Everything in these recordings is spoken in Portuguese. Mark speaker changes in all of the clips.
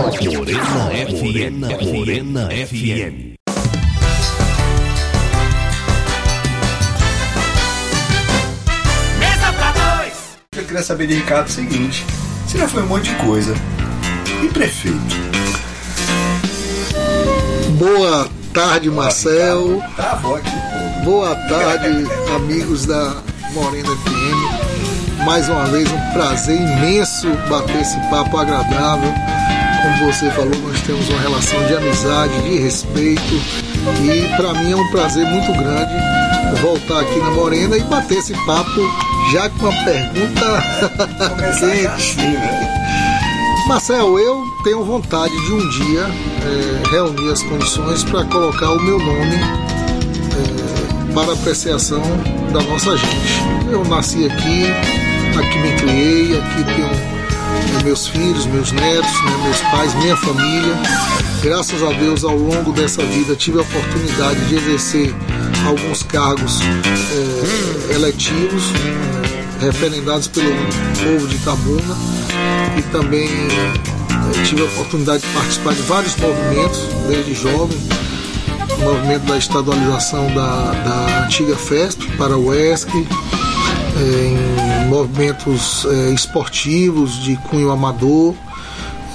Speaker 1: Morena FM. Morena FM.
Speaker 2: Mesa pra dois.
Speaker 3: Eu queria saber de Ricardo o seguinte: você já foi um monte de coisa. E prefeito?
Speaker 4: Boa tarde, Marcel.
Speaker 3: Travou aqui, pô.
Speaker 4: Boa tarde, amigos da Morena FM. Mais uma vez, um prazer imenso bater esse papo agradável. Como você falou, nós temos uma relação de amizade, de respeito. E para mim é um prazer muito grande voltar aqui na Morena e bater esse papo já com uma pergunta quente.
Speaker 3: assim, né?
Speaker 4: Marcel, eu tenho vontade de um dia eh, reunir as condições para colocar o meu nome eh, para apreciação da nossa gente. Eu nasci aqui, aqui me criei, aqui tenho meus filhos, meus netos, né, meus pais, minha família. Graças a Deus, ao longo dessa vida, tive a oportunidade de exercer alguns cargos eh, eletivos, eh, referendados pelo povo de Itabuna. E também eh, tive a oportunidade de participar de vários movimentos desde jovem. O movimento da estadualização da, da antiga FESP para o ESC em movimentos eh, esportivos de cunho amador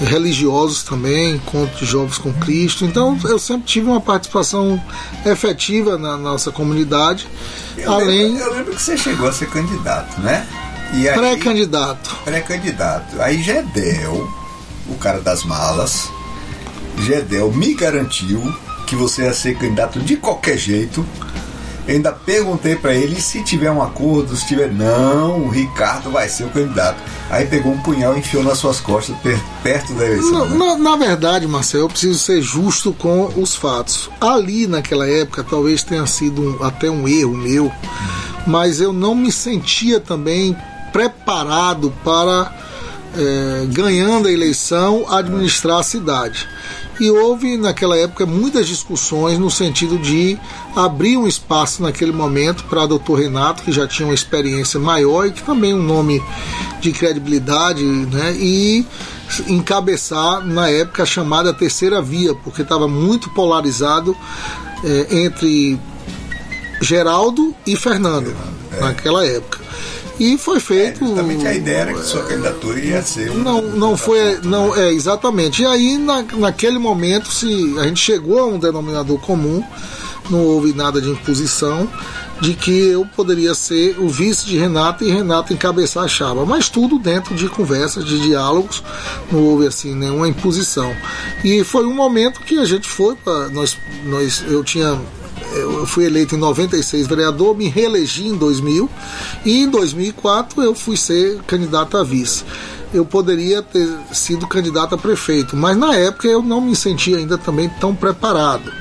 Speaker 4: religiosos também, encontro de jovens com Cristo. Então eu sempre tive uma participação efetiva na nossa comunidade,
Speaker 3: Eu
Speaker 4: além
Speaker 3: lembro, eu lembro que você chegou a ser candidato, né?
Speaker 4: Pré-candidato.
Speaker 3: pré-candidato. Aí Gedel, o cara das malas, Gedel me garantiu que você ia ser candidato de qualquer jeito. Eu ainda perguntei pra ele se tiver um acordo, se tiver não, o Ricardo vai ser o candidato. Aí pegou um punhal e enfiou nas suas costas per- perto da eleição.
Speaker 4: Na,
Speaker 3: né?
Speaker 4: na- na verdade, Marcelo, eu preciso ser justo com os fatos. Ali naquela época, talvez tenha sido um- até um erro meu, mas eu não me sentia também preparado para, eh, ganhando a eleição, administrar a cidade. E houve naquela época muitas discussões no sentido de abrir um espaço naquele momento para Dr. Renato, que já tinha uma experiência maior e que também um nome de credibilidade, né? E encabeçar na época a chamada terceira via, porque estava muito polarizado eh, entre Geraldo e Fernando naquela época. E foi feito.
Speaker 3: É, Justamente a ideia era que sua candidatura ia ser.
Speaker 4: Não, não foi, não é exatamente. E aí na, naquele momento se a gente chegou a um denominador comum, não houve nada de imposição de que eu poderia ser o vice de Renato e Renato encabeçar a chapa, mas tudo dentro de conversas, de diálogos, não houve assim nenhuma imposição. E foi um momento que a gente foi para nós, nós eu tinha eu fui eleito em 96 vereador, me reelegi em 2000 e em 2004 eu fui ser candidato a vice. Eu poderia ter sido candidato a prefeito, mas na época eu não me sentia ainda também tão preparado.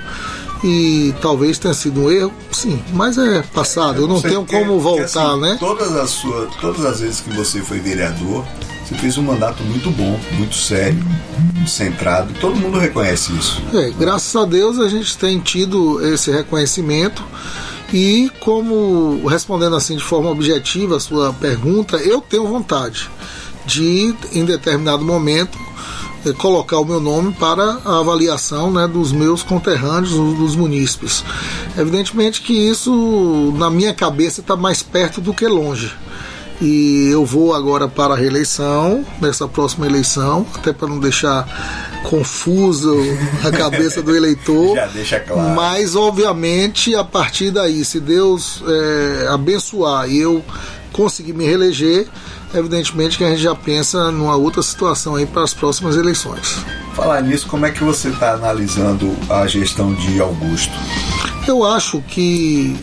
Speaker 4: E talvez tenha sido um erro, sim, mas é passado, eu não tenho como voltar,
Speaker 3: assim,
Speaker 4: né?
Speaker 3: Todas as, suas, todas as vezes que você foi vereador, você fez um mandato muito bom, muito sério, centrado. Todo mundo reconhece isso.
Speaker 4: É, graças a Deus a gente tem tido esse reconhecimento e como respondendo assim de forma objetiva a sua pergunta, eu tenho vontade de em determinado momento eh, colocar o meu nome para a avaliação né, dos meus conterrâneos, dos dos munícipes. Evidentemente que isso na minha cabeça está mais perto do que longe. E eu vou agora para a reeleição, nessa próxima eleição, até para não deixar confuso a cabeça do eleitor.
Speaker 3: Já deixa claro.
Speaker 4: Mas, obviamente, a partir daí, se Deus é, abençoar e eu conseguir me reeleger, evidentemente que a gente já pensa numa outra situação aí para as próximas eleições.
Speaker 3: Falar nisso, como é que você está analisando a gestão de Augusto?
Speaker 4: Eu acho que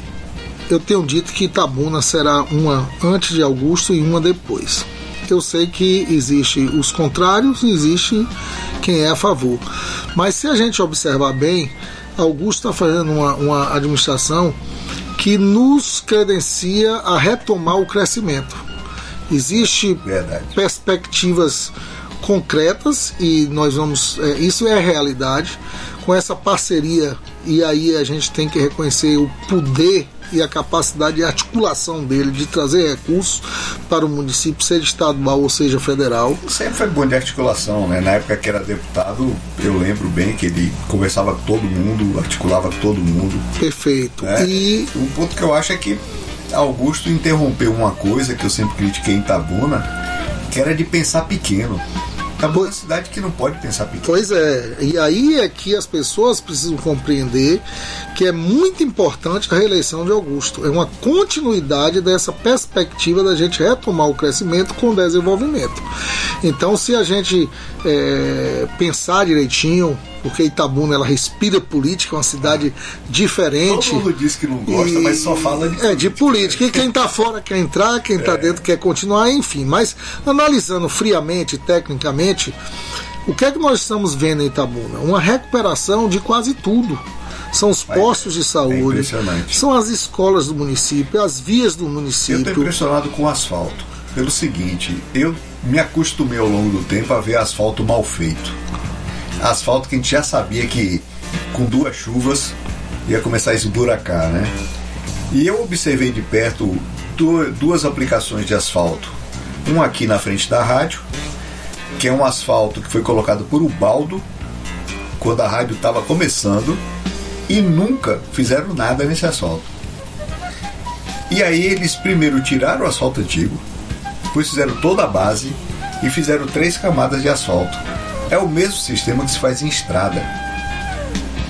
Speaker 4: eu tenho dito que Itabuna será uma antes de Augusto e uma depois. Eu sei que existe os contrários e existe quem é a favor. Mas se a gente observar bem, Augusto está fazendo uma, uma administração que nos credencia a retomar o crescimento. Existe
Speaker 3: Verdade.
Speaker 4: perspectivas concretas e nós vamos. é, isso é a realidade. Com essa parceria, e aí a gente tem que reconhecer o poder e a capacidade de articulação dele de trazer recursos para o município, seja estadual ou seja federal.
Speaker 3: Sempre foi bom de articulação, né? Na época que era deputado, eu lembro bem que ele conversava com todo mundo, articulava com todo mundo.
Speaker 4: Perfeito.
Speaker 3: né?
Speaker 4: E
Speaker 3: o ponto que eu acho é que Augusto interrompeu uma coisa que eu sempre critiquei em Itabuna, que era de pensar pequeno. Itabuna é cidade que não pode pensar pequeno.
Speaker 4: Pois é, e aí é que as pessoas precisam compreender que é muito importante a reeleição de Augusto. É uma continuidade dessa perspectiva da gente retomar o crescimento com desenvolvimento. Então, se a gente é, pensar direitinho, porque Itabuna ela respira política, é uma cidade diferente.
Speaker 3: Todo mundo diz que não gosta, mas só fala de
Speaker 4: É, de política. E quem está fora quer entrar, quem está dentro quer continuar, enfim. Mas analisando friamente, tecnicamente, o que é que nós estamos vendo em Itabuna? Uma recuperação de quase tudo. São os postos de saúde,
Speaker 3: impressionante.
Speaker 4: são as escolas do município, as vias do
Speaker 3: Eu estou
Speaker 4: município.
Speaker 3: impressionado com o asfalto. Pelo seguinte, eu me acostumei ao longo do tempo a ver asfalto mal feito. Asfalto que a gente já sabia que com duas chuvas ia começar a esburacar, né? E eu observei de perto du- duas aplicações de asfalto. Um aqui na frente da rádio, que é um asfalto que foi colocado por Ubaldo quando a rádio estava começando e nunca fizeram nada nesse asfalto. E aí eles primeiro tiraram o asfalto antigo, depois fizeram toda a base e fizeram três camadas de asfalto. É o mesmo sistema que se faz em estrada.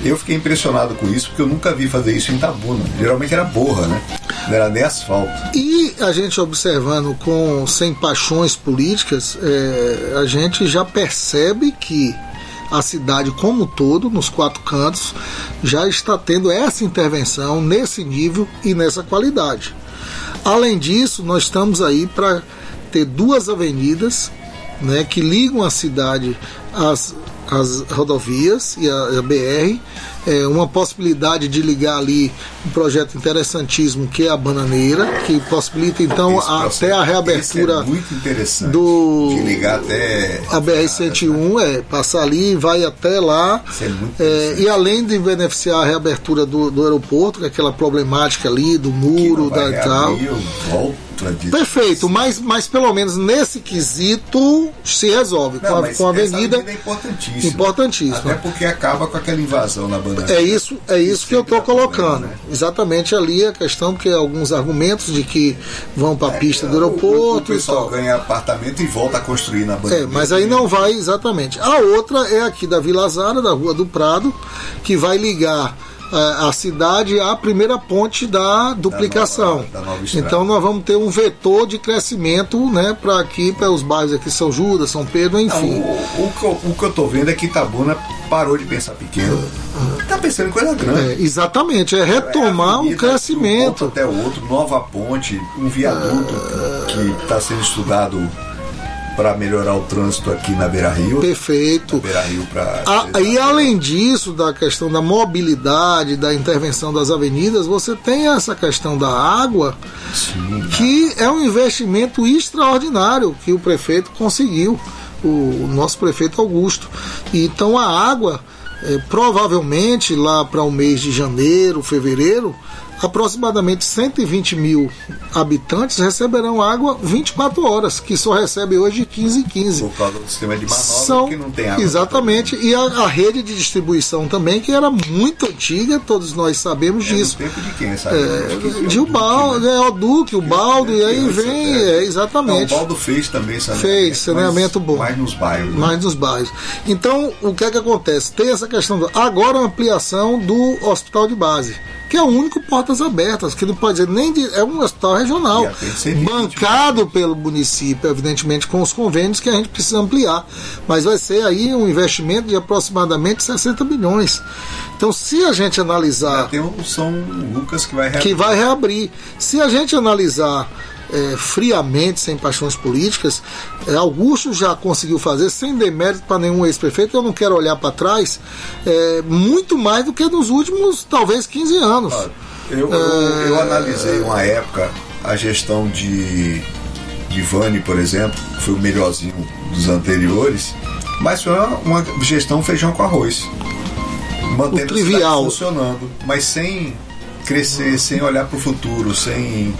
Speaker 3: Eu fiquei impressionado com isso porque eu nunca vi fazer isso em Tabuna. Geralmente era borra, né? Não era nem asfalto.
Speaker 4: E a gente observando com sem paixões políticas, é, a gente já percebe que a cidade como um todo, nos quatro cantos, já está tendo essa intervenção nesse nível e nessa qualidade. Além disso, nós estamos aí para ter duas avenidas né, que ligam a cidade às, às rodovias e a, a BR. É, uma possibilidade de ligar ali um projeto interessantíssimo que é a Bananeira, que possibilita então a- até a
Speaker 3: esse
Speaker 4: reabertura
Speaker 3: é
Speaker 4: do-
Speaker 3: De ligar até.
Speaker 4: a BR-101 é passar ali, vai até lá.
Speaker 3: É
Speaker 4: É, e além de beneficiar a reabertura do, do aeroporto, que é aquela problemática ali do muro da e tal.
Speaker 3: a.
Speaker 4: Perfeito, mas, mas pelo menos nesse quesito se resolve com
Speaker 3: Não,
Speaker 4: a,
Speaker 3: mas
Speaker 4: com a
Speaker 3: essa
Speaker 4: avenida.
Speaker 3: é importantíssima.
Speaker 4: Importantíssima.
Speaker 3: Até porque acaba com aquela invasão na banda.
Speaker 4: É isso, é isso que eu estou colocando.
Speaker 3: né?
Speaker 4: Exatamente ali a questão, porque alguns argumentos de que vão para a pista do
Speaker 3: É, O- O,
Speaker 4: aeroporto e
Speaker 3: pessoal ganha apartamento e volta a construir na banda.
Speaker 4: É, mas aí não vai exatamente. A outra é aqui da Vila Zara, da Rua do Prado, que vai ligar a cidade à primeira ponte da duplicação.
Speaker 3: nova- da nova
Speaker 4: então nós vamos ter um vetor de crescimento, né, para aqui, para os bairros aqui São Judas, São Pedro,
Speaker 3: Não,
Speaker 4: enfim.
Speaker 3: o, o que eu, o que eu tô vendo é que Itabuna parou de pensar pequeno. Tá pensando em coisa grande.
Speaker 4: É, exatamente, é retomar
Speaker 3: É,
Speaker 4: um crescimento.
Speaker 3: um até o outro, nova ponte, um viaduto que está sendo estudado para melhorar o trânsito aqui na Beira Rio.
Speaker 4: Perfeito.
Speaker 3: Beira Rio para.
Speaker 4: A- e além disso, da questão da mobilidade, da intervenção das avenidas, você tem essa questão da água,
Speaker 3: Sim,
Speaker 4: que é um investimento extraordinário que o prefeito conseguiu, o, nosso prefeito Augusto. Então a água, eh, provavelmente lá para o mês de janeiro, fevereiro, aproximadamente 120 mil habitantes receberão água 24 horas, que só recebe hoje de 15 em 15
Speaker 3: por causa do sistema de manobra
Speaker 4: são
Speaker 3: que não tem água.
Speaker 4: exatamente e a, a rede de distribuição também que era muito antiga todos nós sabemos
Speaker 3: É
Speaker 4: disso
Speaker 3: tempo de quem, sabe?
Speaker 4: é, de o balde é o Duque o balde e aí vem é,
Speaker 3: Não, o
Speaker 4: exatamente
Speaker 3: Baldo fez também saneamento.
Speaker 4: Fez saneamento
Speaker 3: mas
Speaker 4: bom.
Speaker 3: Mais nos bairros. né?
Speaker 4: mais nos bairros então o que é que acontece tem essa questão do, agora a ampliação do hospital de base que é o único portas abertas, que não pode dizer nem de, é um hospital regional, bancado pelo município, evidentemente com os convênios que a gente precisa ampliar, mas vai ser aí um investimento de aproximadamente 60 milhões. Então, se a gente analisar
Speaker 3: Tem o São Lucas que vai
Speaker 4: que vai reabrir. Se a gente analisar é, friamente, sem paixões políticas, é, Augusto já conseguiu fazer, sem demérito para nenhum ex-prefeito, eu não quero olhar para trás, é, muito mais do que nos últimos, talvez, 15 anos.
Speaker 3: Eu, eu, eu analisei uma época a gestão de, de Vani, por exemplo, que foi o melhorzinho dos anteriores, mas foi uma, uma gestão feijão com arroz. Mantendo
Speaker 4: O trivial.
Speaker 3: funcionando, mas sem crescer sem olhar para o futuro, sem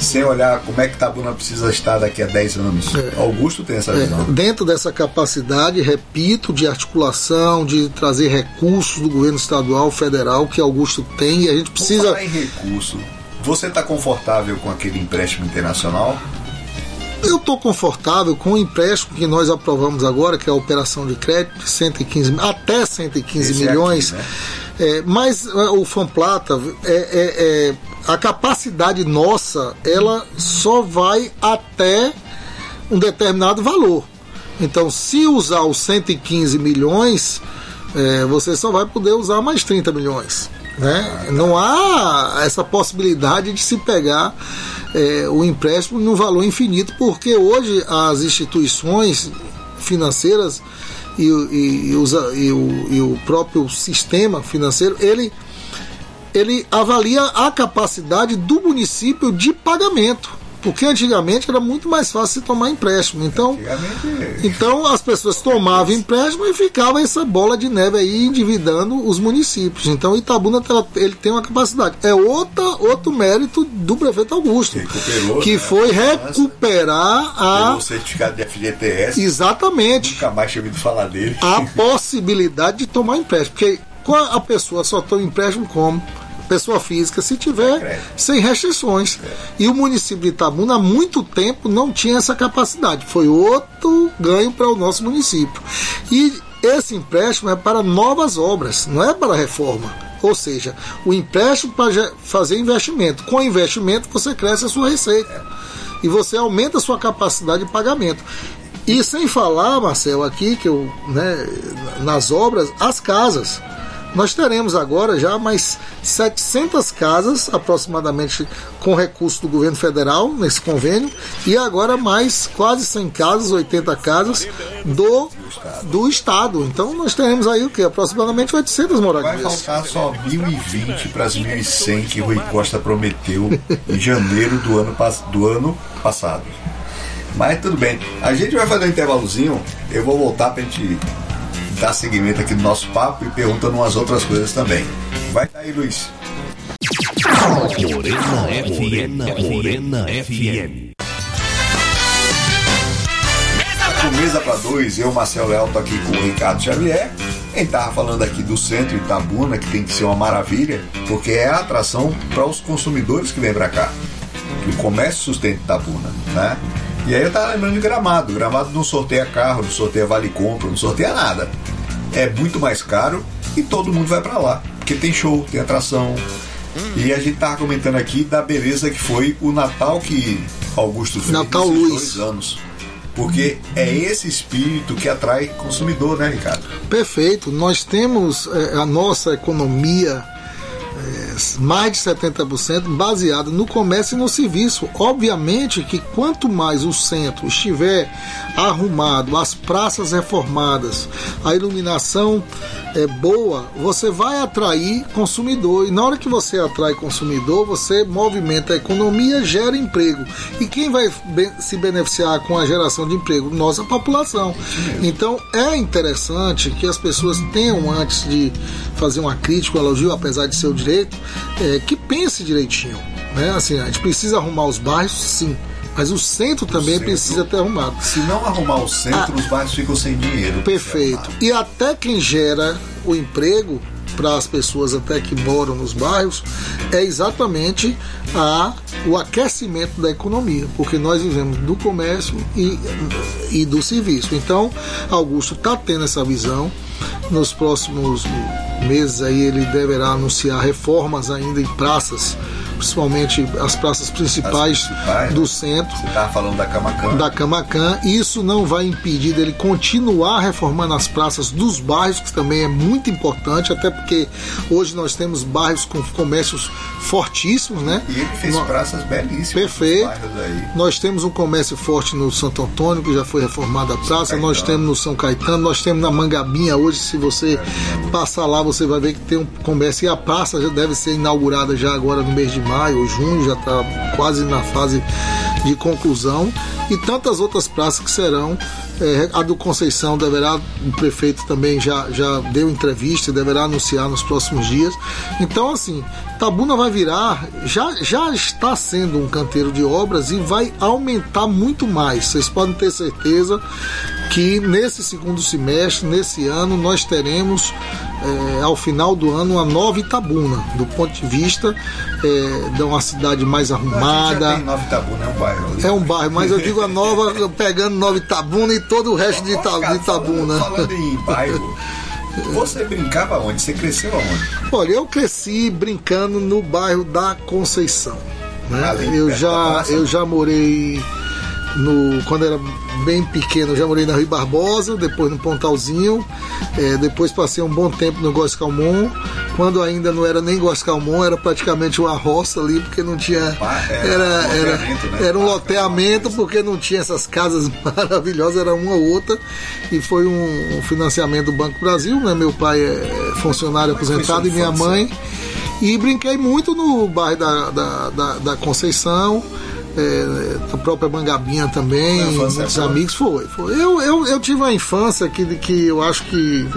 Speaker 3: sem olhar como é que Tabuna precisa estar daqui a 10 anos. É. Augusto tem essa visão.
Speaker 4: É. Dentro dessa capacidade, repito, de articulação, de trazer recursos do governo estadual, federal, que Augusto tem, e a gente precisa.
Speaker 3: Falar em recurso, você está confortável com aquele empréstimo internacional?
Speaker 4: Eu estou confortável com o empréstimo que nós aprovamos agora, que é a operação de crédito, 115, até 115 Esse milhões. É aqui, né? é, mas é, o Fanplata, é, é, é, a capacidade nossa, ela só vai até um determinado valor. Então, se usar os 115 milhões, é, você só vai poder usar mais 30 milhões. Né? Não há essa possibilidade de se pegar é, o empréstimo num valor infinito, porque hoje as instituições financeiras e, e, e, e, o, o próprio sistema financeiro, ele, ele avalia a capacidade do município de pagamento. Porque antigamente era muito mais fácil se tomar empréstimo. Então, então as pessoas tomavam empréstimo e ficava essa bola de neve aí endividando os municípios. Então Itabuna ele tem uma capacidade. É outra, outro mérito do prefeito Augusto. Que né? foi recuperar a.
Speaker 3: O certificado de FGTS.
Speaker 4: Exatamente.
Speaker 3: Nunca mais tinha ouvido falar dele.
Speaker 4: A possibilidade de tomar empréstimo. Porque a pessoa só toma empréstimo como? pessoa física, se tiver sem restrições. E o município de Itabuna há muito tempo não tinha essa capacidade. Foi outro ganho para o nosso município. E esse empréstimo é para novas obras, não é para reforma. Ou seja, o empréstimo para fazer investimento. Com investimento você cresce a sua receita. E você aumenta a sua capacidade de pagamento. E sem falar, Marcel, aqui que eu, né, nas obras, as casas. Nós teremos agora já mais 700 casas, aproximadamente, com recurso do governo federal nesse convênio, e agora mais quase 100 casas, 80 casas do, do Estado. Então nós teremos aí o que? Aproximadamente 800 moradias.
Speaker 3: Vai faltar só 1.020 para as 1.100 que Rui Costa prometeu em janeiro do ano, do ano passado. Mas tudo bem. A gente vai fazer um intervalozinho. Eu vou voltar para a gente dar seguimento aqui no nosso papo e perguntando umas outras coisas também. Vai daí, Luiz.
Speaker 1: Morena FM. Morena FM.
Speaker 3: Mesa para dois, eu, Marcelo Leal, tô aqui com o Ricardo Xavier. Quem tava falando aqui do centro Itabuna, que tem que ser uma maravilha, porque é a atração para os consumidores que vêm para cá. Que o comércio sustenta Itabuna, né? E aí eu tava lembrando de Gramado. Gramado não sorteia carro, não sorteia vale compra, não sorteia nada. É muito mais caro e todo mundo vai para lá. Porque tem show, tem atração. E a gente tava comentando aqui da beleza que foi o Natal que Augusto fez
Speaker 4: Natal Luz.
Speaker 3: dois anos. Porque é esse espírito que atrai consumidor, né, Ricardo?
Speaker 4: Perfeito. Nós temos é, a nossa economia mais de 70% baseado no comércio e no serviço. Obviamente que quanto mais o centro estiver arrumado, as praças reformadas, a iluminação é boa, você vai atrair consumidor. E na hora que você atrai consumidor, você movimenta a economia, gera emprego. E quem vai se beneficiar com a geração de emprego? Nossa população. Então é interessante que as pessoas tenham, antes de fazer uma crítica, um elogio, apesar de ser o direito, é, que pense direitinho. Né? Assim, a gente precisa arrumar os bairros, sim. Mas o centro também o centro, precisa ter arrumado.
Speaker 3: Se não arrumar o centro, ah, os bairros ficam sem dinheiro.
Speaker 4: Perfeito. E até quem gera o emprego para as pessoas até que moram nos bairros é exatamente a, o aquecimento da economia, porque nós vivemos do comércio e, e do serviço. Então, Augusto está tendo essa visão. Nos próximos meses aí ele deverá anunciar reformas ainda em praças principalmente as praças principais, as principais do
Speaker 3: né?
Speaker 4: centro.
Speaker 3: Você estava falando da Camacan.
Speaker 4: Da Camacan. Isso não vai impedir dele continuar reformando as praças dos bairros, que também é muito importante, até porque hoje nós temos bairros com comércios fortíssimos, né?
Speaker 3: E ele fez no... praças belíssimas.
Speaker 4: Perfeito. Nós temos um comércio forte no Santo Antônio, que já foi reformada a praça. Nós temos no São Caetano, nós temos na Mangabinha hoje, se você passar lá, você vai ver que tem um comércio. E a praça já deve ser inaugurada já agora no mês de maio junho, já está quase na fase de conclusão, e tantas outras praças que serão É, a do Conceição deverá, o prefeito também já, já deu entrevista e deverá anunciar nos próximos dias. Então, assim, Tabuna vai virar, já, já está sendo um canteiro de obras e vai aumentar muito mais. Vocês podem ter certeza que nesse segundo semestre, nesse ano, nós teremos é, ao final do ano uma nova Itabuna, do ponto de vista é, de uma cidade mais arrumada.
Speaker 3: Nova Itabuna, é um bairro.
Speaker 4: É um bairro, mas eu digo a nova, pegando Nova Itabuna e todo o resto de, Ita, de Itabuna.
Speaker 3: Falando, falando em bairro. Você brincava onde? Você cresceu aonde?
Speaker 4: Olha, eu cresci brincando no bairro da Conceição. Né? Eu, já, eu já morei no quando era bem pequeno, já morei na Rio Barbosa, depois no Pontalzinho, é, depois passei um bom tempo no Góis Calmon, quando ainda não era nem Góis Calmon, era praticamente uma roça ali, porque não tinha. Era, era, né? era um loteamento, porque não tinha essas casas maravilhosas, era uma ou outra, e foi um, um financiamento do Banco Brasil, né? Meu pai é funcionário aposentado e minha mãe. E brinquei muito no bairro da, da, da, da Conceição é, a própria Mangabinha também, muitos é amigos, foi. foi. Eu, eu, eu tive uma infância que, que eu acho que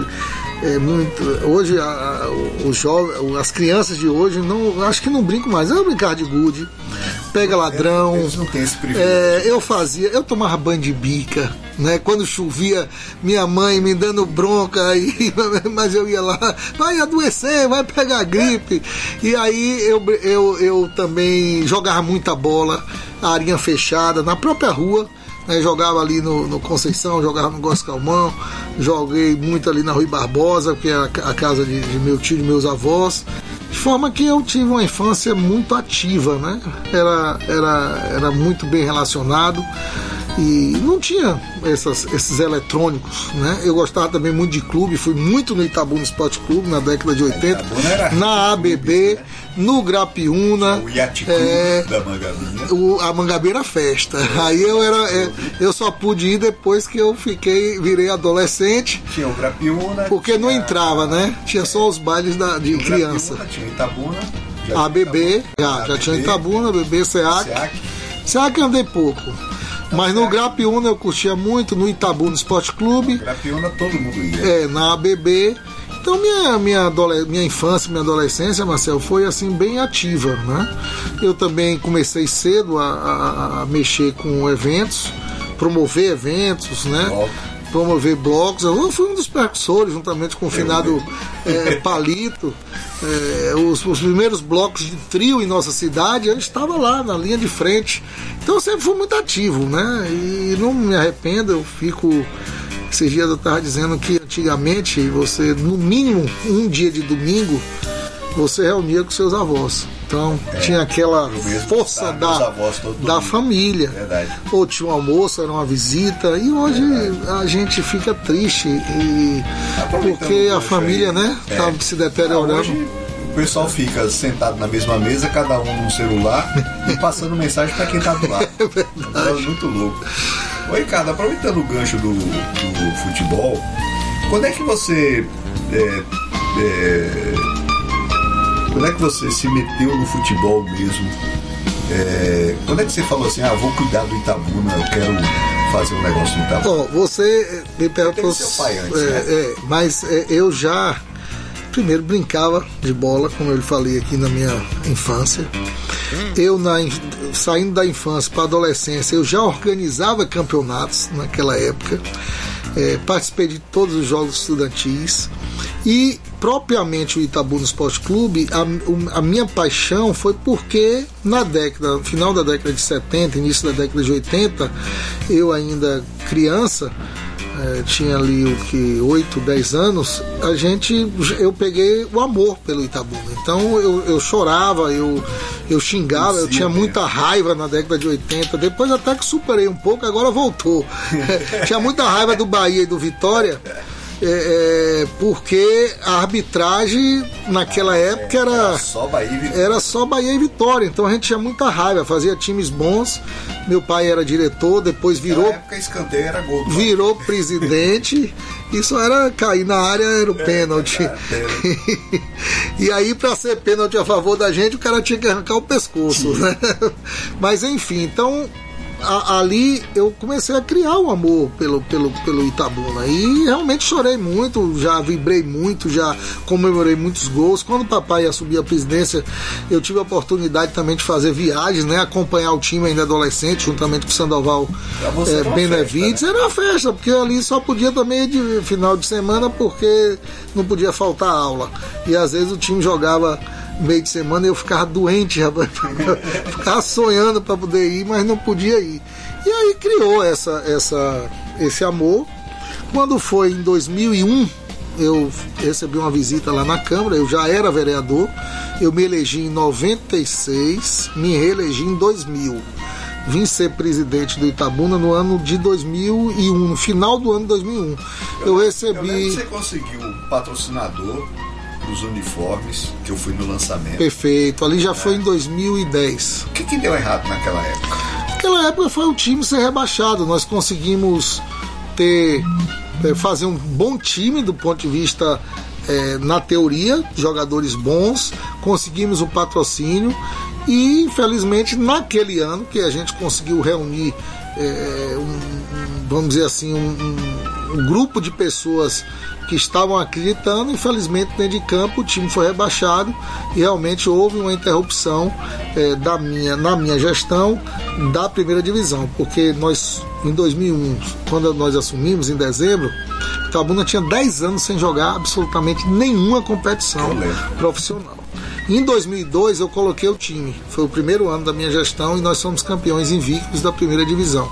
Speaker 4: é muito. Hoje a, a, as crianças de hoje não, acho que não brincam mais. Eu brincar de gude, pega ladrão.
Speaker 3: Eles não têm esse privilégio.
Speaker 4: É, eu fazia, eu tomava banho de bica, né? Quando chovia, minha mãe me dando bronca, aí, mas eu ia lá, vai adoecer, vai pegar gripe. E aí eu, eu, eu também jogava muita bola, arinha fechada, na própria rua. Né, jogava ali no, no, Conceição, jogava no Góis Calmão, joguei muito ali na Rui Barbosa, que é a, a casa de, de, meu tio e meus avós. De forma que eu tive uma infância muito ativa, né? Era, era, era muito bem relacionado e não tinha essas, esses eletrônicos, né? Eu gostava também muito de clube, fui muito no Itabuna Esporte Clube na década de 80, na ABB, no Grapiúna,
Speaker 3: o Yacht é, da Mangabinha.
Speaker 4: O, a Mangabeira Festa. Aí eu era, é, eu só pude ir depois que eu fiquei, virei adolescente.
Speaker 3: Tinha o Grapiúna.
Speaker 4: Porque não entrava, né? Tinha só os bailes da, de criança.
Speaker 3: Tinha Itabuna.
Speaker 4: Já ABB, já, já tinha Itabuna, BB, SEAC. SEAC. SEAC andei pouco. Mas no Grapiúna eu curtia muito, no Itabuna Esporte Clube.
Speaker 3: Grapiúna todo mundo ia.
Speaker 4: É, na ABB. Então minha, minha, minha infância, minha adolescência, Marcel, foi assim bem ativa, né? Eu também comecei cedo a, a, a mexer com eventos, promover eventos, né? Promover blocos. Eu fui um dos precursores, juntamente com o finado é, Palito. É, os, os, primeiros blocos de trio em nossa cidade, eu estava lá na linha de frente. Então eu sempre fui muito ativo, né? E não me arrependo, eu fico. Esses dias eu estava dizendo que antigamente você, no mínimo um dia de domingo, você reunia com seus avós. Então é, tinha aquela força da, da família.
Speaker 3: Verdade.
Speaker 4: Ou tinha um almoço, era uma visita. E hoje Verdade. a gente fica triste. E, porque a família, aí, né, é. tá se deteriorando. Hoje,
Speaker 3: o pessoal fica sentado na mesma mesa, cada um no celular e passando mensagem para quem tá do lado. É verdade. É muito louco. Oi, Ricardo, aproveitando o gancho do, do futebol, quando é que você é, é, quando é que você se meteu no futebol mesmo? É, quando é que você falou assim, ah, vou cuidar do Itabuna, eu quero fazer um negócio no Itabuna?
Speaker 4: Bom, você me perguntou.
Speaker 3: Seu pai antes,
Speaker 4: é,
Speaker 3: né?
Speaker 4: é, mas é, eu já primeiro brincava de bola, como eu lhe falei aqui na minha infância. Eu, na, saindo da infância para a adolescência, eu já organizava campeonatos naquela época. É, participei de todos os jogos estudantis. E propriamente o Itabuna Esporte Clube, a, a, minha paixão foi porque na década, final da década de 70, início da década de 80, eu ainda criança, é, tinha ali o que 8, 10 anos, a gente eu peguei o amor pelo Itabuna. Então eu, eu chorava, eu, eu xingava, eu tinha muita raiva na década de 80. Depois até que superei um pouco, agora voltou. tinha muita raiva do Bahia e do Vitória é, é, porque a arbitragem naquela época era,
Speaker 3: era, só Bahia e Vitória.
Speaker 4: Era só Bahia e Vitória. Então a gente tinha muita raiva, fazia times bons. Meu pai era diretor, depois virou. Na
Speaker 3: época escanteio era gol.
Speaker 4: Virou presidente. Isso era cair na área, era o é, pênalti. É, e aí, para ser pênalti a favor da gente, o cara tinha que arrancar o pescoço, né? Mas enfim, então a, ali eu comecei a criar um amor pelo, pelo, pelo Itabuna. E realmente chorei muito, já vibrei muito, já comemorei muitos gols. Quando o papai subir a presidência, eu tive a oportunidade também de fazer viagens, né? Acompanhar o time ainda adolescente, juntamente com o Sandoval é, Benevides. Né? Era uma festa, porque ali só podia também de final de semana, porque não podia faltar aula. E às vezes o time jogava meio de semana eu ficava doente, rapaz. ficava sonhando para poder ir, mas não podia ir. E aí criou essa, essa, esse amor. Quando foi em 2001, eu recebi uma visita lá na Câmara, eu já era vereador, eu me elegi em 96, me reelegi em 2000. Vim ser presidente do Itabuna no ano de 2001, no final do ano de 2001. Eu, eu recebi.
Speaker 3: Eu você conseguiu patrocinador dos uniformes, que eu fui no lançamento.
Speaker 4: Perfeito, ali já é. foi em 2010.
Speaker 3: O que, que deu errado naquela época?
Speaker 4: Naquela época foi o time ser rebaixado. Nós conseguimos ter é, fazer um bom time do ponto de vista é, na teoria, jogadores bons, conseguimos o patrocínio e infelizmente naquele ano que a gente conseguiu reunir é, um, um, vamos dizer assim um, um grupo de pessoas que estavam acreditando. Infelizmente, dentro de campo, o time foi rebaixado e realmente houve uma interrupção é, da minha, na minha gestão da primeira divisão, porque nós, em 2001, quando nós assumimos, em dezembro, Tabuna tinha 10 anos sem jogar absolutamente nenhuma competição profissional. Em 2002 eu coloquei o time, foi o primeiro ano da minha gestão e nós somos campeões invictos da primeira divisão.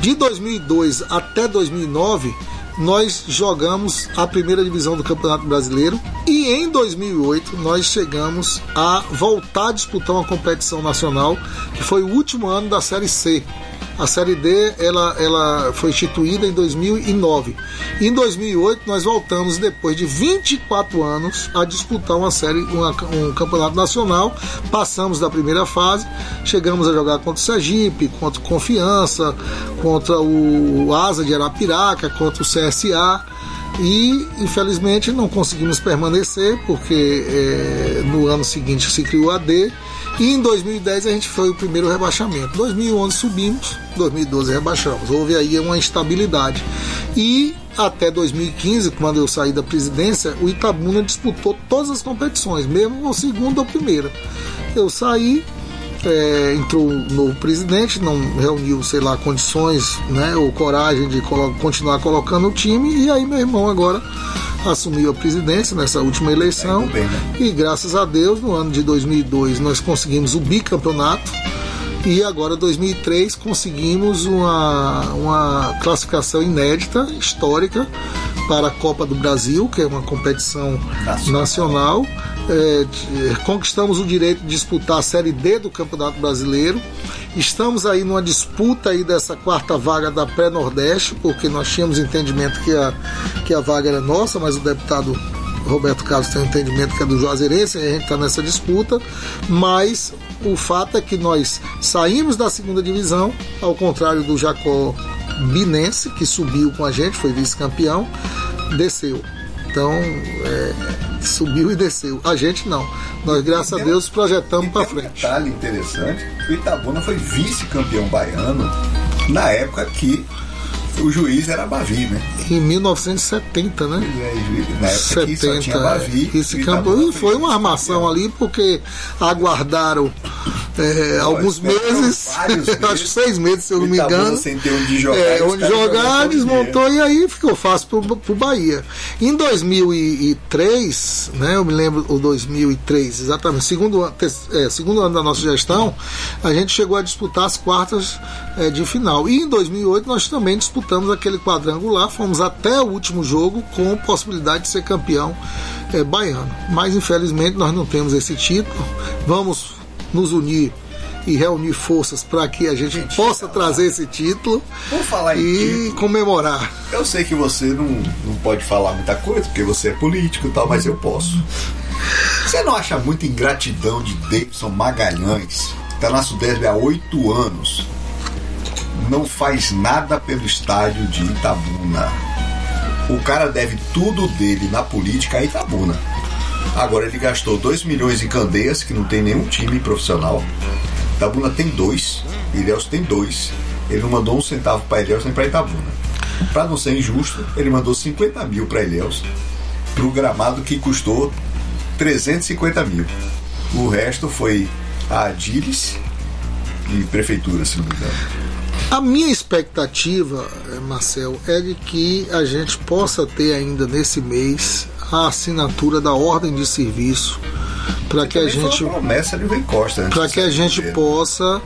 Speaker 4: De 2002 até 2009 nós jogamos a primeira divisão do Campeonato Brasileiro e em 2008 nós chegamos a voltar a disputar uma competição nacional que foi o último ano da Série C. A Série D ela, ela foi instituída em 2009. Em 2008 nós voltamos depois de 24 anos a disputar uma série, uma, um campeonato nacional. Passamos da primeira fase, chegamos a jogar contra o Sergipe, contra o Confiança, contra o Asa de Arapiraca, contra o CSA e infelizmente não conseguimos permanecer porque é, no ano seguinte se criou a D e em 2010 a gente foi o primeiro rebaixamento. 2011 subimos, 2012 rebaixamos. Houve aí uma instabilidade. E até 2015, quando eu saí da presidência, o Itabuna disputou todas as competições, mesmo o segundo ou primeira. Eu saí, é, entrou um novo presidente, não reuniu, sei lá, condições né, ou coragem de colo continuar colocando o time, e aí meu irmão agora assumiu a presidência nessa última eleição. Bem, né? E graças a Deus, no ano de 2002, nós conseguimos o bicampeonato. E agora, 2003, conseguimos uma, uma classificação inédita, histórica, para a Copa do Brasil, que é uma competição nacional. nacional. É, conquistamos o direito de disputar a Série D do Campeonato Brasileiro Estamos aí numa disputa aí dessa quarta vaga da pré-nordeste, porque nós tínhamos entendimento que a, que a vaga era nossa, mas o deputado Roberto Carlos tem um entendimento que é do Juazeirense, e a gente está nessa disputa, mas o fato é que nós saímos da segunda divisão, ao contrário do Jacó Binense, que subiu com a gente, foi vice-campeão, desceu. Então, é, subiu e desceu. A gente não. Nós, graças a Deus, projetamos para frente. Um
Speaker 3: detalhe interessante: o Itabuna foi vice-campeão baiano na época que o juiz era Bavi, né?
Speaker 4: Em 1970, né?
Speaker 3: É, na época 70, que só tinha Bavi.
Speaker 4: Esse campo e foi uma armação ali porque aguardaram é, alguns meses, acho que seis meses, se eu não me engano.
Speaker 3: Sem ter onde jogar,
Speaker 4: é, onde jogar desmontou e aí ficou fácil pro, pro Bahia. Em 2003, né, eu me lembro, o 2003, exatamente, segundo, é, segundo ano da nossa gestão, a gente chegou a disputar as quartas é, de final. E em 2008 nós também disputamos aquele quadrangular, fomos até o último jogo com possibilidade de ser campeão é, baiano. Mas infelizmente nós não temos esse título. Vamos nos unir e reunir forças para que a gente, gente possa trazer esse título e título, comemorar.
Speaker 3: Eu sei que você não, não pode falar muita coisa, porque você é político e tal, mas eu posso. Você não acha muita ingratidão de Davidson Magalhães, que está na Sudeste há oito anos, não faz nada pelo estádio de Itabuna? O cara deve tudo dele na política a Itabuna. Agora ele gastou 2 milhões em Candeias, que não tem nenhum time profissional. Tabuna tem dois, Ilhéus tem dois. ele não mandou um centavo para Ilhéus nem para Itabuna. Para não ser injusto, ele mandou 50 mil para Ilhéus, para o gramado que custou 350 mil. O resto foi a Adilis e prefeitura, se não me engano.
Speaker 4: A minha expectativa, eh, Marcel, é de que a gente possa ter ainda nesse mês a assinatura da ordem de serviço para que a gente
Speaker 3: promessa de Rui Costa
Speaker 4: para que a gente possa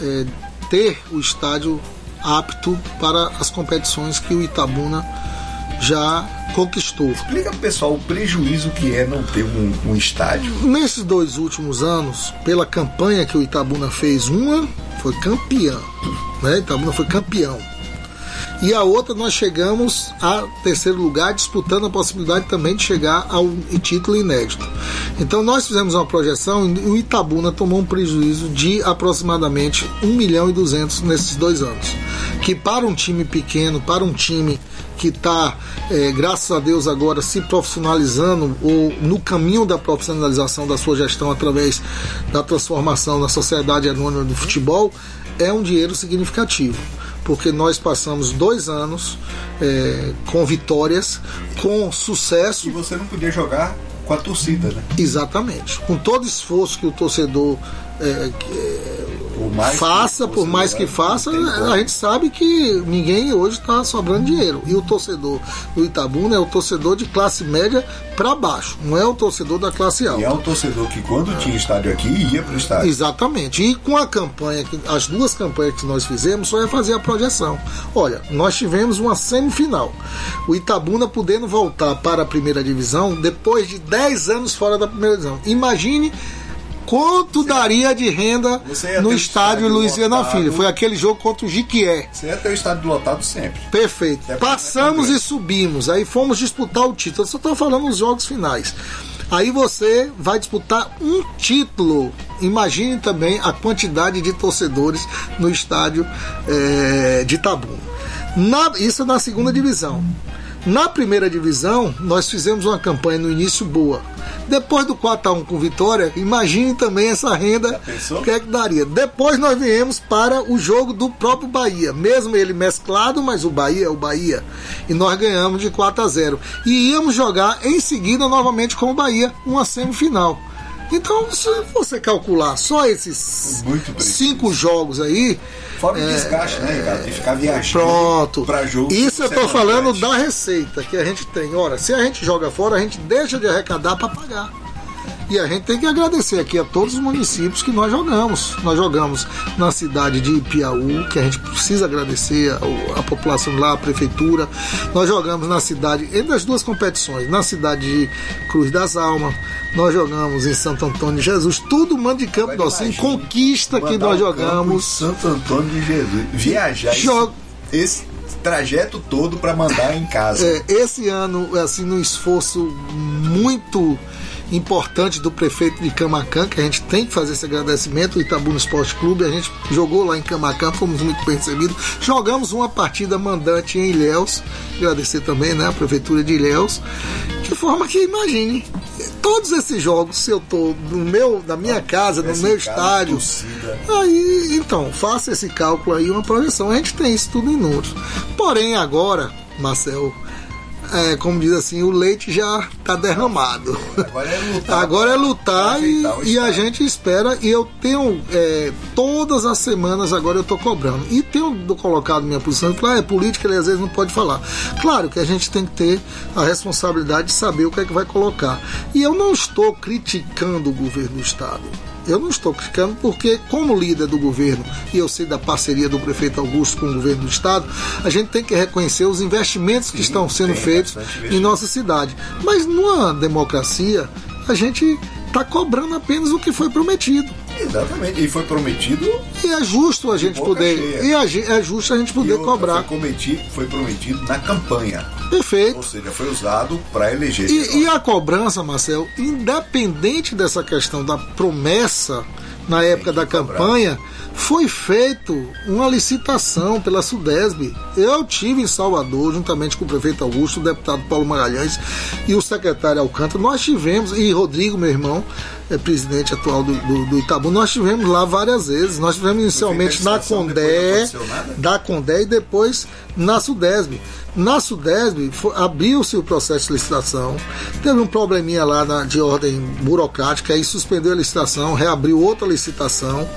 Speaker 4: é, ter o estádio apto para as competições que o Itabuna já conquistou.
Speaker 3: Explica pro pessoal o prejuízo que é não ter um, um, estádio.
Speaker 4: Nesses dois últimos anos, pela campanha que o Itabuna fez, uma foi campeão, né? Itabuna foi campeão e a outra nós chegamos a terceiro lugar, disputando a possibilidade também de chegar ao título inédito. Então nós fizemos uma projeção e o Itabuna tomou um prejuízo de aproximadamente 1 milhão e 200 nesses dois anos. Que para um time pequeno, para um time que está, é, graças a Deus, agora se profissionalizando ou no caminho da profissionalização da sua gestão através da transformação na sociedade anônima do futebol, é um dinheiro significativo porque nós passamos dois anos é, com vitórias, com sucesso.
Speaker 3: E você não podia jogar com a torcida, né?
Speaker 4: Exatamente. Com todo esforço que o torcedor é, por faça, por mais que faça, a gente sabe que ninguém hoje está sobrando dinheiro. E o torcedor do Itabuna é o torcedor de classe média para baixo, não é o torcedor da classe alta.
Speaker 3: E é o torcedor que quando tinha estádio aqui ia para o estádio.
Speaker 4: Exatamente. E com a campanha, as duas campanhas que nós fizemos, só é fazer a projeção. Olha, nós tivemos uma semifinal. O Itabuna podendo voltar para a primeira divisão depois de 10 anos fora da primeira divisão. Imagine quanto daria de renda no estádio Luiziana Filho. Foi aquele jogo contra o Jiquié.
Speaker 3: Você ia ter o estádio lotado sempre.
Speaker 4: Perfeito. Passamos e subimos. Aí fomos disputar o título. Eu só estou falando os jogos finais. Aí você vai disputar um título. Imagine também a quantidade de torcedores no estádio é, de Tabu. Na, isso na segunda divisão. Na primeira divisão, nós fizemos uma campanha no início boa. Depois do 4x1 com vitória, imagine também essa renda o que é que daria. Depois nós viemos para o jogo do próprio Bahia, mesmo ele mesclado, mas o Bahia é o Bahia. E nós ganhamos de 4 a 0. E íamos jogar em seguida novamente com o Bahia, uma semifinal. Então, se você calcular só esses cinco jogos aí.
Speaker 3: Fora o é, desgaste, né, Ricardo? De ficar viajando
Speaker 4: pronto. para jogo. Isso eu tô falando da receita que a gente tem. Ora, se a gente joga fora, a gente deixa de arrecadar para pagar. E a gente tem que agradecer aqui a todos os municípios que nós jogamos. Nós jogamos na cidade de Piauí, que a gente precisa agradecer a, a população lá, a prefeitura. Nós jogamos na cidade, entre as duas competições, na cidade de Cruz das Almas. Nós jogamos em Santo Antônio de Jesus, tudo mando de campo docinho, conquista que nós jogamos.
Speaker 3: Santo Antônio de Jesus. Viajar. Jog... Esse trajeto todo para mandar em casa.
Speaker 4: É, esse ano, assim, num esforço muito importante do prefeito de Camacan, que a gente tem que fazer esse agradecimento, o Itabuna Esporte Clube, a gente jogou lá em Camacan, fomos muito bem recebidos, jogamos uma partida mandante em Ilhéus, agradecer também né, a prefeitura de Ilhéus, de forma que imagine, todos esses jogos, se eu tô no meu, na minha casa, no meu estádio, aí então, faça esse cálculo aí, uma projeção, a gente tem isso tudo em números. Porém, agora, Marcel, é, como diz assim, o leite já está derramado.
Speaker 3: Agora é lutar.
Speaker 4: Agora é lutar e, e, a gente espera. E eu tenho é, todas as semanas agora eu estou cobrando. E tenho colocado minha posição e ah, é política, ele às vezes não pode falar. Claro que a gente tem que ter a responsabilidade de saber o que é que vai colocar. E eu não estou criticando o governo do estado. Eu não estou criticando porque, como líder do governo, e eu sei da parceria do prefeito Augusto com o governo do estado, a gente tem que reconhecer os investimentos que Sim, estão sendo feitos em nossa cidade. Mas numa democracia, a gente está cobrando apenas o que foi prometido.
Speaker 3: Exatamente, e foi prometido.
Speaker 4: E é justo a gente poder. Cheia. E é justo a gente poder cobrar.
Speaker 3: Foi prometido, foi prometido na campanha.
Speaker 4: Perfeito.
Speaker 3: Ou seja, foi usado para eleger.
Speaker 4: E, e, a cobrança, Marcel, independente dessa questão da promessa na época da campanha, foi feito uma licitação pela Sudesb. Eu tive em Salvador, juntamente com o prefeito Augusto, o deputado Paulo Magalhães e o secretário Alcântara. Nós tivemos, e Rodrigo, meu irmão, é, presidente atual do, do, do Itabu. Nós tivemos lá várias vezes. Nós tivemos inicialmente na Condé, da Condé e depois na Sudesb. Na Sudesb abriu-se o processo de licitação, teve um probleminha lá na, de ordem burocrática, aí suspendeu a licitação, reabriu outra licitação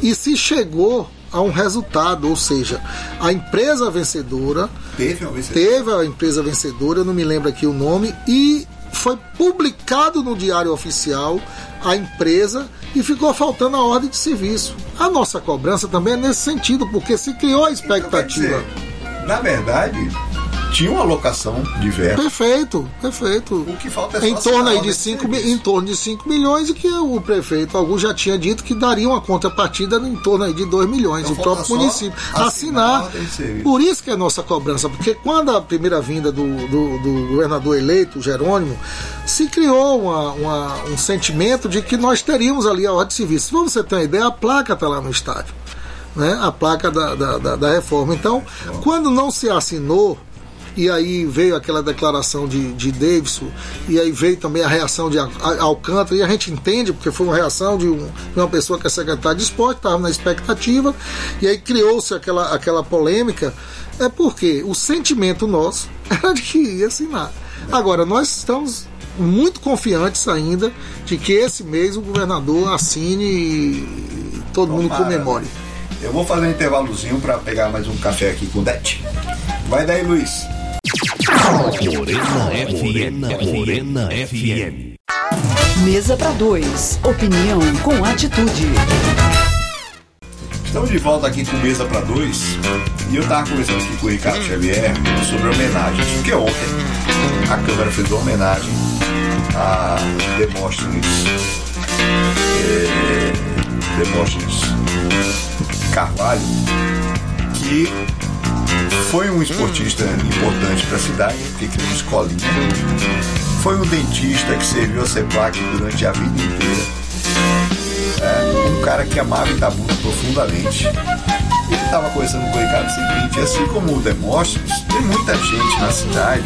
Speaker 4: e se chegou a um resultado, ou seja, a empresa vencedora
Speaker 3: teve, vencedora.
Speaker 4: teve a empresa vencedora, eu não me lembro aqui o nome, e foi publicado no Diário Oficial a empresa e ficou faltando a ordem de serviço. A nossa cobrança também é nesse sentido, porque se criou a então, expectativa.
Speaker 3: Então, dizer, na verdade, tinha uma alocação de verba.
Speaker 4: Perfeito, perfeito.
Speaker 3: O que falta é
Speaker 4: em torno aí de 5 em torno de 5 milhões e que o prefeito algum já tinha dito que daria uma contrapartida em torno aí de 2 milhões então, o próprio município assinar. assinar. Por isso que é a nossa cobrança, porque quando a primeira vinda do, do, do governador eleito, Jerônimo, se criou uma, uma, um sentimento de que nós teríamos ali a ordem de serviço. Para você ter uma ideia, a placa está lá no estádio. Né, a placa da, da, da, da reforma. Então, quando não se assinou e aí veio aquela declaração de, de Davidson, e aí veio também a reação de Alcântara, e a gente entende, porque foi uma reação de, um, de uma pessoa que é secretária de esporte, estava na expectativa, e aí criou-se aquela, aquela polêmica, é porque o sentimento nosso era de que ia assinar. Agora, nós estamos muito confiantes ainda de que esse mês o governador assine e todo Tomara. mundo comemore.
Speaker 3: Eu vou fazer um intervalozinho para pegar mais um café aqui com o Det. Vai daí, Luiz.
Speaker 1: Morena FM. Morena FM.
Speaker 2: Mesa para dois. Opinião com atitude.
Speaker 3: Estamos de volta aqui com Mesa para dois. E eu estava conversando aqui com o Ricardo Xavier sobre homenagens. Porque ontem a Câmara fez uma homenagem a Demóstenes. É, Demóstenes Carvalho, que foi um esportista importante para a cidade, porque criou escolinha. Foi um dentista que serviu a CEPAC durante a vida inteira. É, um cara que amava Itabuna profundamente. Ele estava conversando com o Ricardo o seguinte: assim como o Demóstenes, tem muita gente na cidade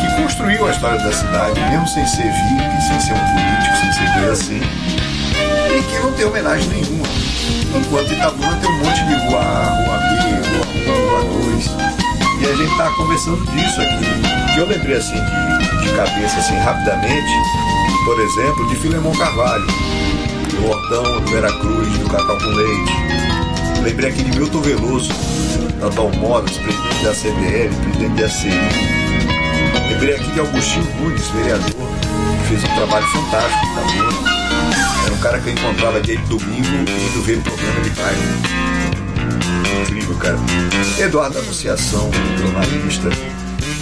Speaker 3: que construiu a história da cidade, mesmo sem ser VIP, sem ser um político, sem ser coisa assim, e que não tem homenagem nenhuma. Enquanto Itabuna tem um monte de rua A, rua B, rua 1, rua 2. E a gente tá conversando disso aqui. Que eu lembrei assim de, de cabeça, assim, rapidamente, por exemplo, de Filemão Carvalho, do Hortão, do Veracruz, do Cacau com Leite. Lembrei aqui de Milton Veloso, Natal Modas, presidente da CDL, presidente da CI. Lembrei aqui de Augustinho Nunes, vereador, que fez um trabalho fantástico Itabuna era um cara que eu encontrava dia de domingo indo ver programa de bairro. Incrível, cara. Eduardo Anunciação, jornalista.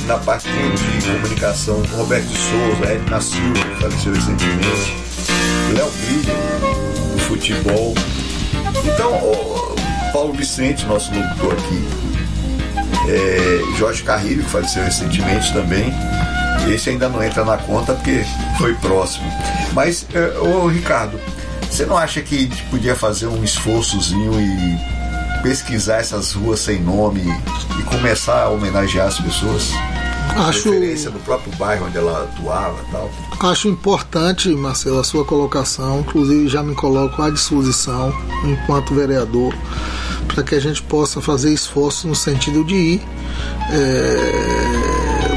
Speaker 3: Na parte de comunicação, Roberto de Souza, Edna Silva, que faleceu recentemente. Léo Brilha, do futebol. Então, Paulo Vicente, nosso locutor aqui. É, Jorge Carrilho, que faleceu recentemente também. Esse ainda não entra na conta porque foi próximo. Mas, é, ô Ricardo, você não acha que podia fazer um esforçozinho e pesquisar essas ruas sem nome e começar a homenagear as pessoas? Acho. Referência do próprio bairro onde ela atuava tal.
Speaker 4: Acho importante, Marcelo, a sua colocação. Inclusive, já me coloco à disposição, enquanto vereador, para que a gente possa fazer esforços no sentido de ir. É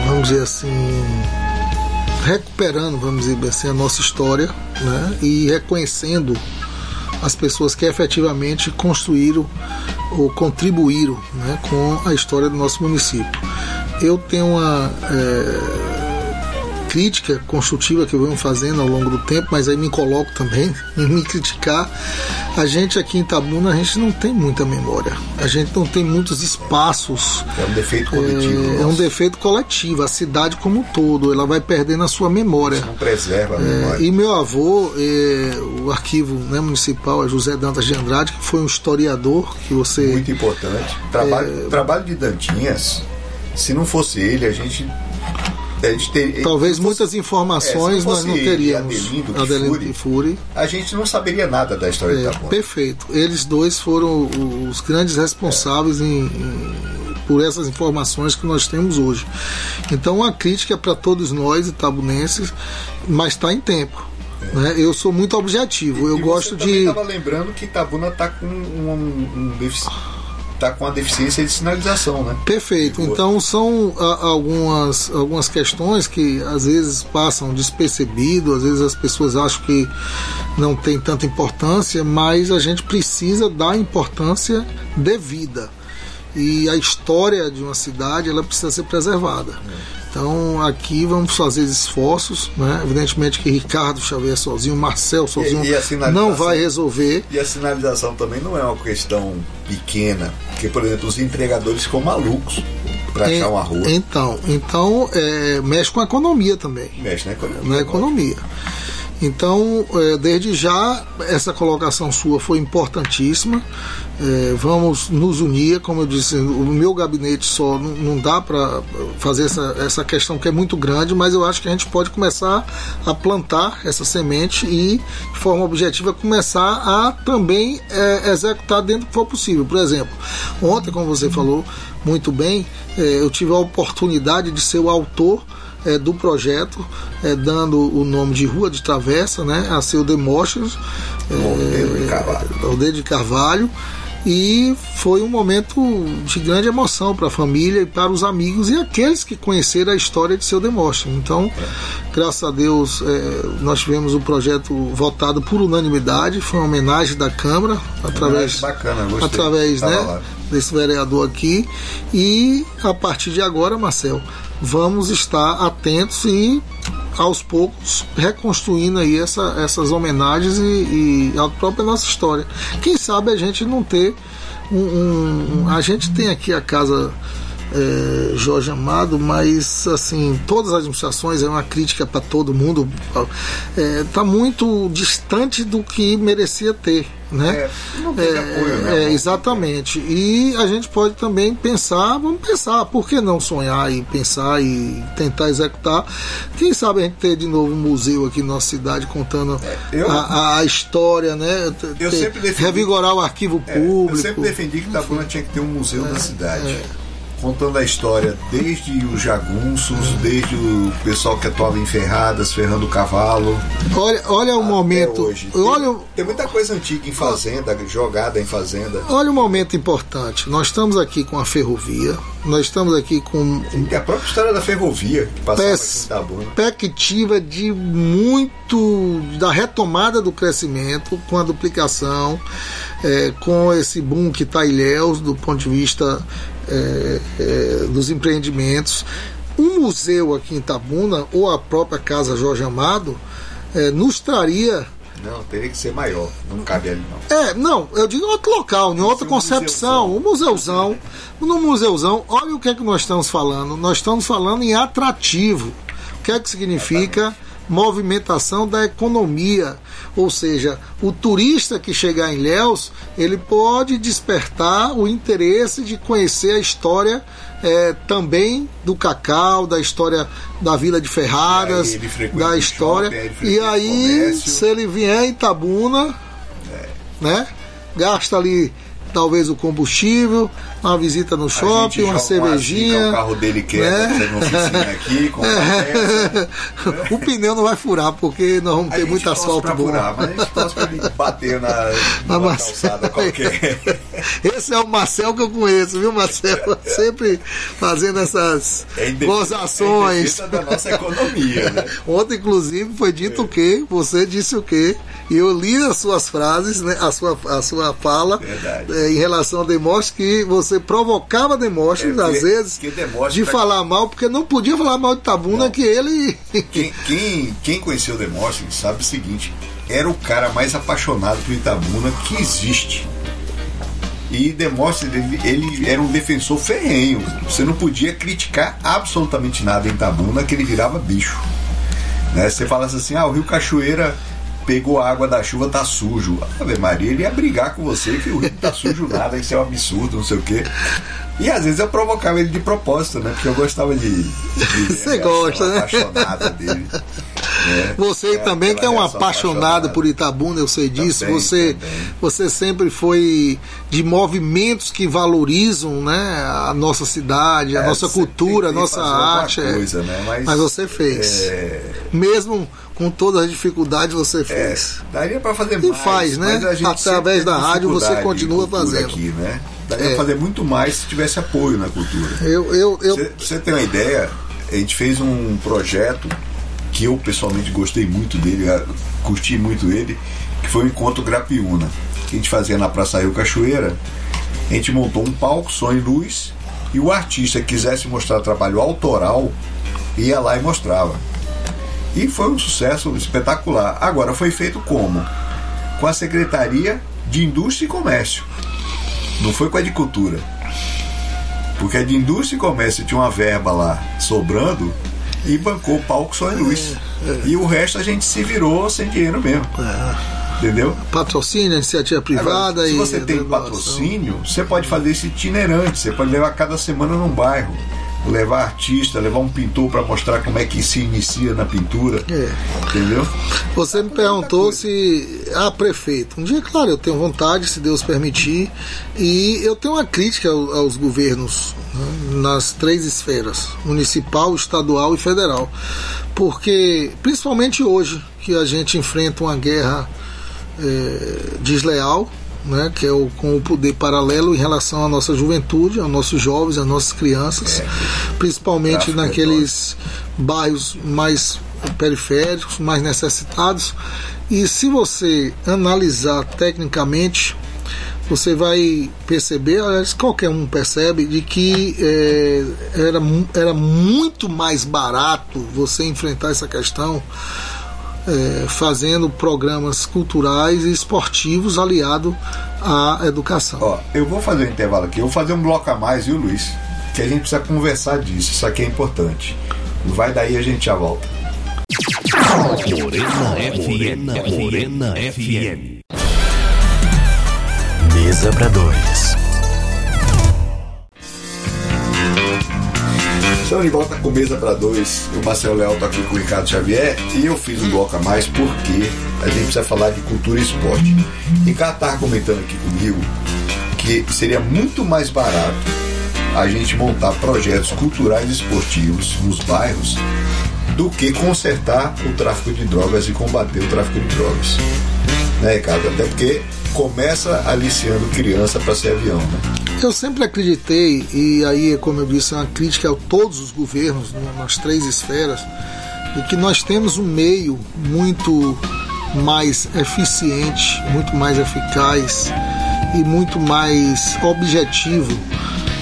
Speaker 4: vamos dizer assim, recuperando, vamos dizer assim, a nossa história né? e reconhecendo as pessoas que efetivamente construíram ou contribuíram né, com a história do nosso município. Eu tenho uma. É, crítica construtiva que eu venho fazendo ao longo do tempo, mas aí me coloco também em me criticar. A gente aqui em Itabuna, a gente não tem muita memória. A gente não tem muitos espaços.
Speaker 3: É um defeito coletivo.
Speaker 4: É, é um defeito coletivo. A cidade como um todo, ela vai perdendo a sua memória. Você
Speaker 3: não preserva a memória. É, e
Speaker 4: meu avô, é, o arquivo né, municipal, é José Dantas de Andrade, que foi um historiador que você...
Speaker 3: Muito importante. Trabalho, é, trabalho de Dantinhas, se não fosse ele, a gente
Speaker 4: ter, Talvez fosse, muitas informações é, nós não teríamos.
Speaker 3: Adelindo, Adelindo de Fury, a gente não saberia nada da história é, da
Speaker 4: Perfeito. Eles dois foram os grandes responsáveis é. em, em, por essas informações que nós temos hoje. Então, uma crítica para todos nós, itabunenses, mas está em tempo. Né? Eu sou muito objetivo. Eu
Speaker 3: e
Speaker 4: gosto de.
Speaker 3: estava lembrando que Itabuna está com um, um, um tá com a deficiência de sinalização, né?
Speaker 4: Perfeito. Então são a, algumas, algumas questões que às vezes passam despercebido, às vezes as pessoas acham que não tem tanta importância, mas a gente precisa dar importância devida. E a história de uma cidade ela precisa ser preservada. Então aqui vamos fazer esforços, né? Evidentemente que Ricardo Xavier sozinho, Marcel sozinho
Speaker 3: E- e
Speaker 4: não vai resolver.
Speaker 3: E a sinalização também não é uma questão pequena, porque, por exemplo, os entregadores ficam malucos para achar uma rua.
Speaker 4: Então, então é, mexe com a economia também.
Speaker 3: Mexe na economia.
Speaker 4: na economia. Então, eh, desde já, essa colocação sua foi importantíssima. Eh, vamos nos unir, como eu disse, o meu gabinete só não, dá para fazer essa, essa questão que é muito grande, mas eu acho que a gente pode começar a plantar essa semente e, de forma objetiva, começar a também eh, executar dentro do que for possível. Por exemplo, ontem, como você falou muito bem, eh, eu tive a oportunidade de ser o autor é, do projeto, é, dando o nome de Rua de Travessa, né, a seu Demóstenes, é. Aldeia de Carvalho, e foi um momento de grande emoção para a família e para os amigos e aqueles que conheceram a história de seu Demóstenes. Então, graças a Deus, é, nós tivemos o projeto votado por unanimidade, foi uma homenagem da Câmara, através,
Speaker 3: bacana, gostei.
Speaker 4: através
Speaker 3: Tava
Speaker 4: né,
Speaker 3: lá.
Speaker 4: desse vereador aqui. E a partir de agora, Marcel, vamos estar atentos e aos poucos reconstruindo aí essa- essas homenagens e, e a própria nossa história. Quem sabe a gente não ter um, um- um- a gente tem aqui a casa é, Jorge Amado, mas assim todas as administrações é uma crítica para todo mundo. Está muito distante do que merecia ter, né?
Speaker 3: É, não teve apoio, né?
Speaker 4: é, exatamente. E a gente pode também pensar, vamos pensar, por que não sonhar e pensar e tentar executar? Quem sabe a gente ter de novo um museu aqui na nossa cidade contando
Speaker 3: eu-
Speaker 4: a, a- história, né?
Speaker 3: Eu
Speaker 4: ter-
Speaker 3: sempre defendi-
Speaker 4: revigorar o arquivo
Speaker 3: É,
Speaker 4: público.
Speaker 3: eu sempre defendi que Itabuna tinha que ter um museu na cidade. Contando a história desde os jagunços, desde o pessoal que atuava em ferradas, ferrando o cavalo.
Speaker 4: Olha, olha o momento.
Speaker 3: hoje. Tem,
Speaker 4: Olha,
Speaker 3: tem muita coisa antiga em fazenda, jogada em fazenda.
Speaker 4: olha o momento importante. Nós estamos aqui com a ferrovia, nós estamos aqui com
Speaker 3: Tem a própria história da ferrovia que
Speaker 4: perspectiva de muito da retomada do crescimento com a duplicação, é, com esse boom que está Ilhéus do ponto de vista é, é, dos empreendimentos. Um museu aqui em Itabuna, ou a própria Casa Jorge Amado, é, nos traria
Speaker 3: Não, teria que ser maior. Não cabe ali, não.
Speaker 4: é, não, eu digo em outro local, em outra
Speaker 3: um
Speaker 4: concepção, um museuzão. No museuzão, olha o que é que nós estamos falando. Nós estamos falando em atrativo. O que é que significa movimentação da economia? Ou seja, o turista que chegar em Léus, ele pode despertar o interesse de conhecer a história eh, também do cacau, da história da Vila de Ferradas, da história.
Speaker 3: shopping,
Speaker 4: e aí,
Speaker 3: comércio.
Speaker 4: se ele vier em Itabuna, né? Gasta ali talvez o combustível, uma visita no shopping, uma
Speaker 3: joga
Speaker 4: cervejinha.
Speaker 3: zica, o carro dele quebra,
Speaker 4: né?
Speaker 3: você não oficina aqui, com peça.
Speaker 4: o pneu não vai furar porque nós vamos ter muito asfalto bom.
Speaker 3: furar, mas a gente torce pra ele bater na,
Speaker 4: Na
Speaker 3: calçada qualquer.
Speaker 4: Esse é o Marcel que eu conheço, viu, Marcel? Sempre fazendo essas
Speaker 3: É é
Speaker 4: gozações.
Speaker 3: defesa da nossa economia, né?
Speaker 4: Ontem, inclusive, foi dito o quê? Você disse o quê? Eu li as suas frases, né? a, sua, a sua fala eh, em relação a Demóstenes, que você provocava Demóstenes,
Speaker 3: É,
Speaker 4: às vezes, de
Speaker 3: tá-
Speaker 4: falar mal, porque não podia falar mal de Tabuna,
Speaker 3: Não.
Speaker 4: que ele.
Speaker 3: Quem, quem, quem conheceu Demóstenes sabe o seguinte: era o cara mais apaixonado por Itabuna que existe. E Demóstenes, ele, ele era um defensor ferrenho. Você não podia criticar absolutamente nada em Itabuna, que ele virava bicho. Né? Você falasse assim: ah, o Rio Cachoeira pegou a água da chuva, tá sujo. Ave Maria, ele ia brigar com você que o rio tá sujo nada, isso é um absurdo, não sei o quê. E às vezes eu provocava ele de propósito, né? Porque eu gostava de. de
Speaker 4: Você gosta, né?
Speaker 3: apaixonada dele. né?
Speaker 4: Você
Speaker 3: É
Speaker 4: também que é um
Speaker 3: relação
Speaker 4: apaixonado
Speaker 3: apaixonada.
Speaker 4: por Itabuna, eu sei disso.
Speaker 3: Também,
Speaker 4: você,
Speaker 3: também.
Speaker 4: você sempre foi de movimentos que valorizam, né, a nossa cidade, a
Speaker 3: É,
Speaker 4: nossa cultura, a nossa arte. é.
Speaker 3: coisa, né? Mas,
Speaker 4: Mas você fez.
Speaker 3: é,
Speaker 4: Mesmo com todas as dificuldades, você
Speaker 3: É,
Speaker 4: fez.
Speaker 3: daria para fazer
Speaker 4: E
Speaker 3: mais.
Speaker 4: faz, né? Através da
Speaker 3: tem
Speaker 4: rádio você continua fazendo.
Speaker 3: Aqui, né? Daria
Speaker 4: É.
Speaker 3: pra fazer muito mais se tivesse apoio na cultura.
Speaker 4: Eu, eu, eu,
Speaker 3: Você, pra você ter uma ideia, a gente fez um projeto que eu pessoalmente gostei muito dele, curti muito ele, que foi o Encontro Grapiúna, que a gente fazia na Praça Rio Cachoeira. A gente montou um palco, som e luz, e o artista que quisesse mostrar trabalho autoral ia lá e mostrava. E foi um sucesso espetacular. Agora foi feito como? Com a Secretaria de Indústria e Comércio. Não foi com a de Cultura. Porque a de Indústria e Comércio tinha uma verba lá sobrando e bancou o palco só em luz. E o resto a gente se virou sem dinheiro mesmo. Entendeu?
Speaker 4: patrocínio, iniciativa privada
Speaker 3: Agora, se
Speaker 4: e.
Speaker 3: você tem patrocínio, você pode fazer isso itinerante. Você pode levar cada semana num bairro. Levar artista, levar um pintor para mostrar como é que se inicia na pintura.
Speaker 4: É.
Speaker 3: Entendeu?
Speaker 4: Você me perguntou se. Ah, prefeito. Um dia, claro, eu tenho vontade, se Deus permitir. E eu tenho uma crítica ao- aos governos né, nas três esferas: municipal, estadual e federal. Porque, principalmente hoje, que a gente enfrenta uma guerra eh, desleal. Né, que é o, com o poder paralelo em relação à nossa juventude, aos nossos jovens, às nossas crianças, principalmente
Speaker 3: Tráfico é
Speaker 4: naqueles bairros mais periféricos, mais necessitados. E se você analisar tecnicamente, você vai perceber, aliás, qualquer um percebe, de que eh, era, era muito mais barato você enfrentar essa questão eh, fazendo programas culturais e esportivos aliado à educação.
Speaker 3: Ó, eu vou fazer um intervalo aqui. Eu vou fazer um bloco a mais, viu, Luiz? Que a gente precisa conversar disso. Isso aqui é importante. Vai daí a gente já volta.
Speaker 1: Morena FM. Morena FM.
Speaker 5: Mesa para dois.
Speaker 3: Estamos de volta com mesa para dois. O Marcelo Leal está aqui com o Ricardo Xavier e eu fiz um bloco a mais porque a gente precisa falar de cultura e esporte. Ricardo estava comentando aqui comigo que seria muito mais barato a gente montar projetos culturais e esportivos nos bairros do que consertar o tráfico de drogas e combater o tráfico de drogas. Né, Ricardo? Até porque começa aliciando criança para ser avião, né?
Speaker 4: Eu sempre acreditei, e aí, como eu disse, é uma crítica a todos os governos, né, nas três esferas, de que nós temos um meio muito mais eficiente, muito mais eficaz e muito mais objetivo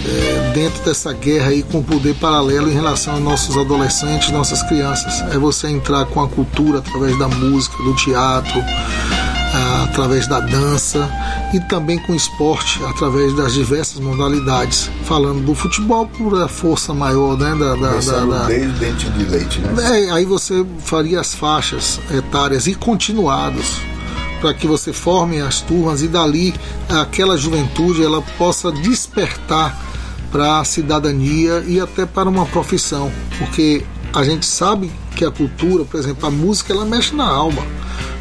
Speaker 4: eh, dentro dessa guerra aí com o poder paralelo em relação aos nossos adolescentes, nossas crianças. É você entrar com a cultura através da música, do teatro, através da dança e também com esporte através das diversas modalidades. Falando do futebol por a força maior né, da, da- da- da-
Speaker 3: desde dente de leite, né?
Speaker 4: é, aí você faria as faixas etárias e continuados para que você forme as turmas e dali aquela juventude ela possa despertar para a cidadania e até para uma profissão, porque a gente sabe que a cultura, por exemplo, a música, ela mexe na alma.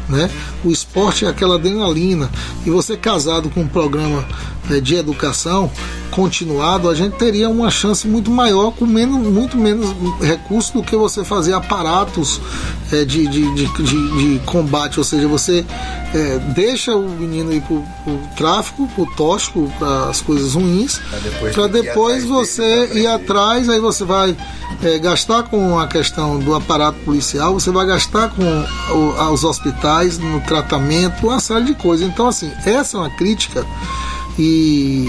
Speaker 4: Né? O esporte é aquela adrenalina. E você casado com um programa né, de educação continuado, a gente teria uma chance muito maior com menos, muito menos recursos do que você fazer aparatos eh, de, de, de, de- combate. Ou seja, você eh, deixa o menino ir para o tráfico, para o tóxico, para as coisas ruins, para depois você ir atrás, aí você vai eh, gastar com a questão do aparato policial, você vai gastar com o- os hospitais, no tratamento, uma série de coisas. Então, assim, essa é uma crítica e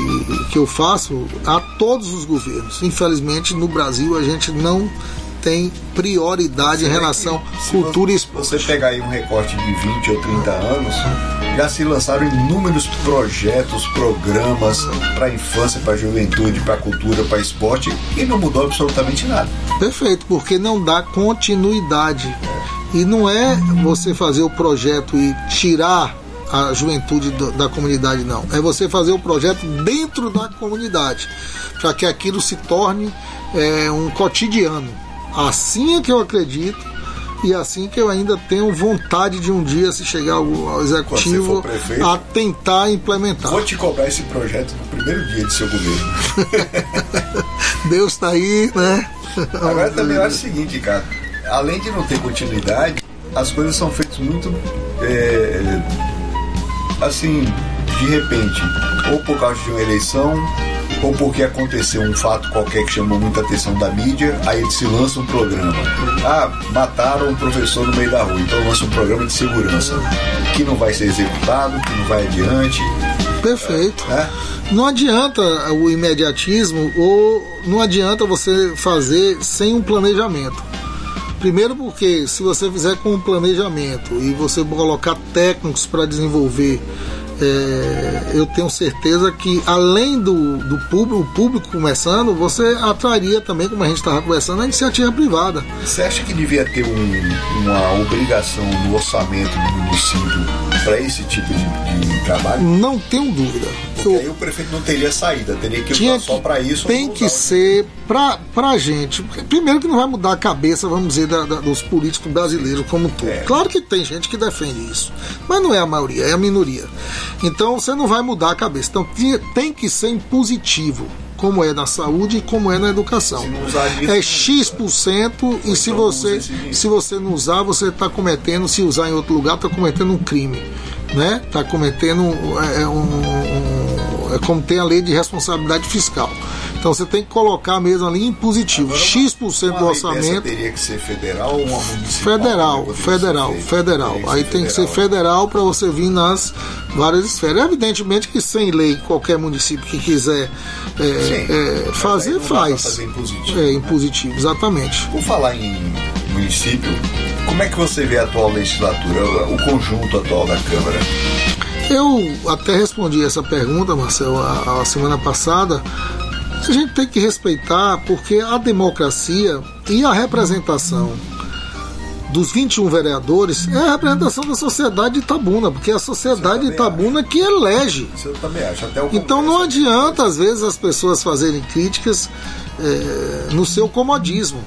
Speaker 4: que eu faço a todos os governos. Infelizmente, no Brasil, a gente não tem prioridade em relação à cultura e esporte.
Speaker 3: Você pegar aí um recorte de 20 ou 30 anos, já se lançaram inúmeros projetos, programas para a infância, para a juventude, para a cultura, para esporte e não mudou absolutamente nada.
Speaker 4: Perfeito, porque não dá continuidade. E não é você fazer o projeto e tirar a juventude da comunidade, não. É você fazer o projeto dentro da comunidade, para que aquilo se torne é, um cotidiano. Assim é que eu acredito e assim que eu ainda tenho vontade de um dia, se chegar ao, executivo,
Speaker 3: prefeito,
Speaker 4: a tentar implementar.
Speaker 3: Vou te cobrar esse projeto no primeiro dia de seu governo.
Speaker 4: Deus está aí, né?
Speaker 3: Agora também eu acho o seguinte, cara. Além de não ter continuidade, as coisas são feitas muito. é, assim, de repente. Ou por causa de uma eleição, ou porque aconteceu um fato qualquer que chamou muita atenção da mídia, aí se lança um programa. Ah, mataram um professor no meio da rua, então lança um programa de segurança. Que não vai ser executado, que não vai adiante.
Speaker 4: Perfeito.
Speaker 3: Né?
Speaker 4: Não adianta o imediatismo ou não adianta você fazer sem um planejamento. Primeiro porque se você fizer com um planejamento e você colocar técnicos para desenvolver, é, eu tenho certeza que além do, do público, o público começando, você atraria também, como a gente estava conversando, a iniciativa privada.
Speaker 3: Você acha que devia ter um- uma obrigação no orçamento do município para esse tipo de, de trabalho?
Speaker 4: Não tenho dúvida.
Speaker 3: Porque
Speaker 4: Eu-
Speaker 3: aí o prefeito não teria saída, teria que usar só para isso.
Speaker 4: Tem que ser pra, pra gente. Primeiro que não vai mudar a cabeça, vamos dizer, da- da- dos políticos brasileiros como um todo.
Speaker 3: É.
Speaker 4: Claro que tem gente que defende isso, mas não é a maioria, é a minoria. Então você não vai mudar a cabeça. Então tem que ser impositivo. Como é na saúde e como é na educação.
Speaker 3: Disso,
Speaker 4: é X% e se você, se você não usar, você está cometendo, se usar em outro lugar, está cometendo um crime. Né? Está cometendo é, um- um- é como tem a lei de responsabilidade fiscal. Então você tem que colocar mesmo ali em positivo.
Speaker 3: Agora,
Speaker 4: X% do orçamento.
Speaker 3: teria que ser federal ou uma municipal?
Speaker 4: Federal,
Speaker 3: é que
Speaker 4: federal, federal. Aí tem que ser federal para você vir nas várias esferas. Evidentemente que sem lei, qualquer município que quiser é,
Speaker 3: Sim,
Speaker 4: é, fazer, faz.
Speaker 3: fazer impositivo,
Speaker 4: É,
Speaker 3: né?
Speaker 4: impositivo, exatamente.
Speaker 3: Por falar em município, como é que você vê a atual legislatura, o conjunto atual da Câmara?
Speaker 4: Eu até respondi essa pergunta, Marcelo, a, a semana passada. A gente tem que respeitar porque a democracia e a representação dos 21 vereadores é a representação da sociedade de Itabuna, porque é a sociedade Itabuna que elege. Então não adianta, às vezes, as pessoas fazerem críticas eh, no seu comodismo.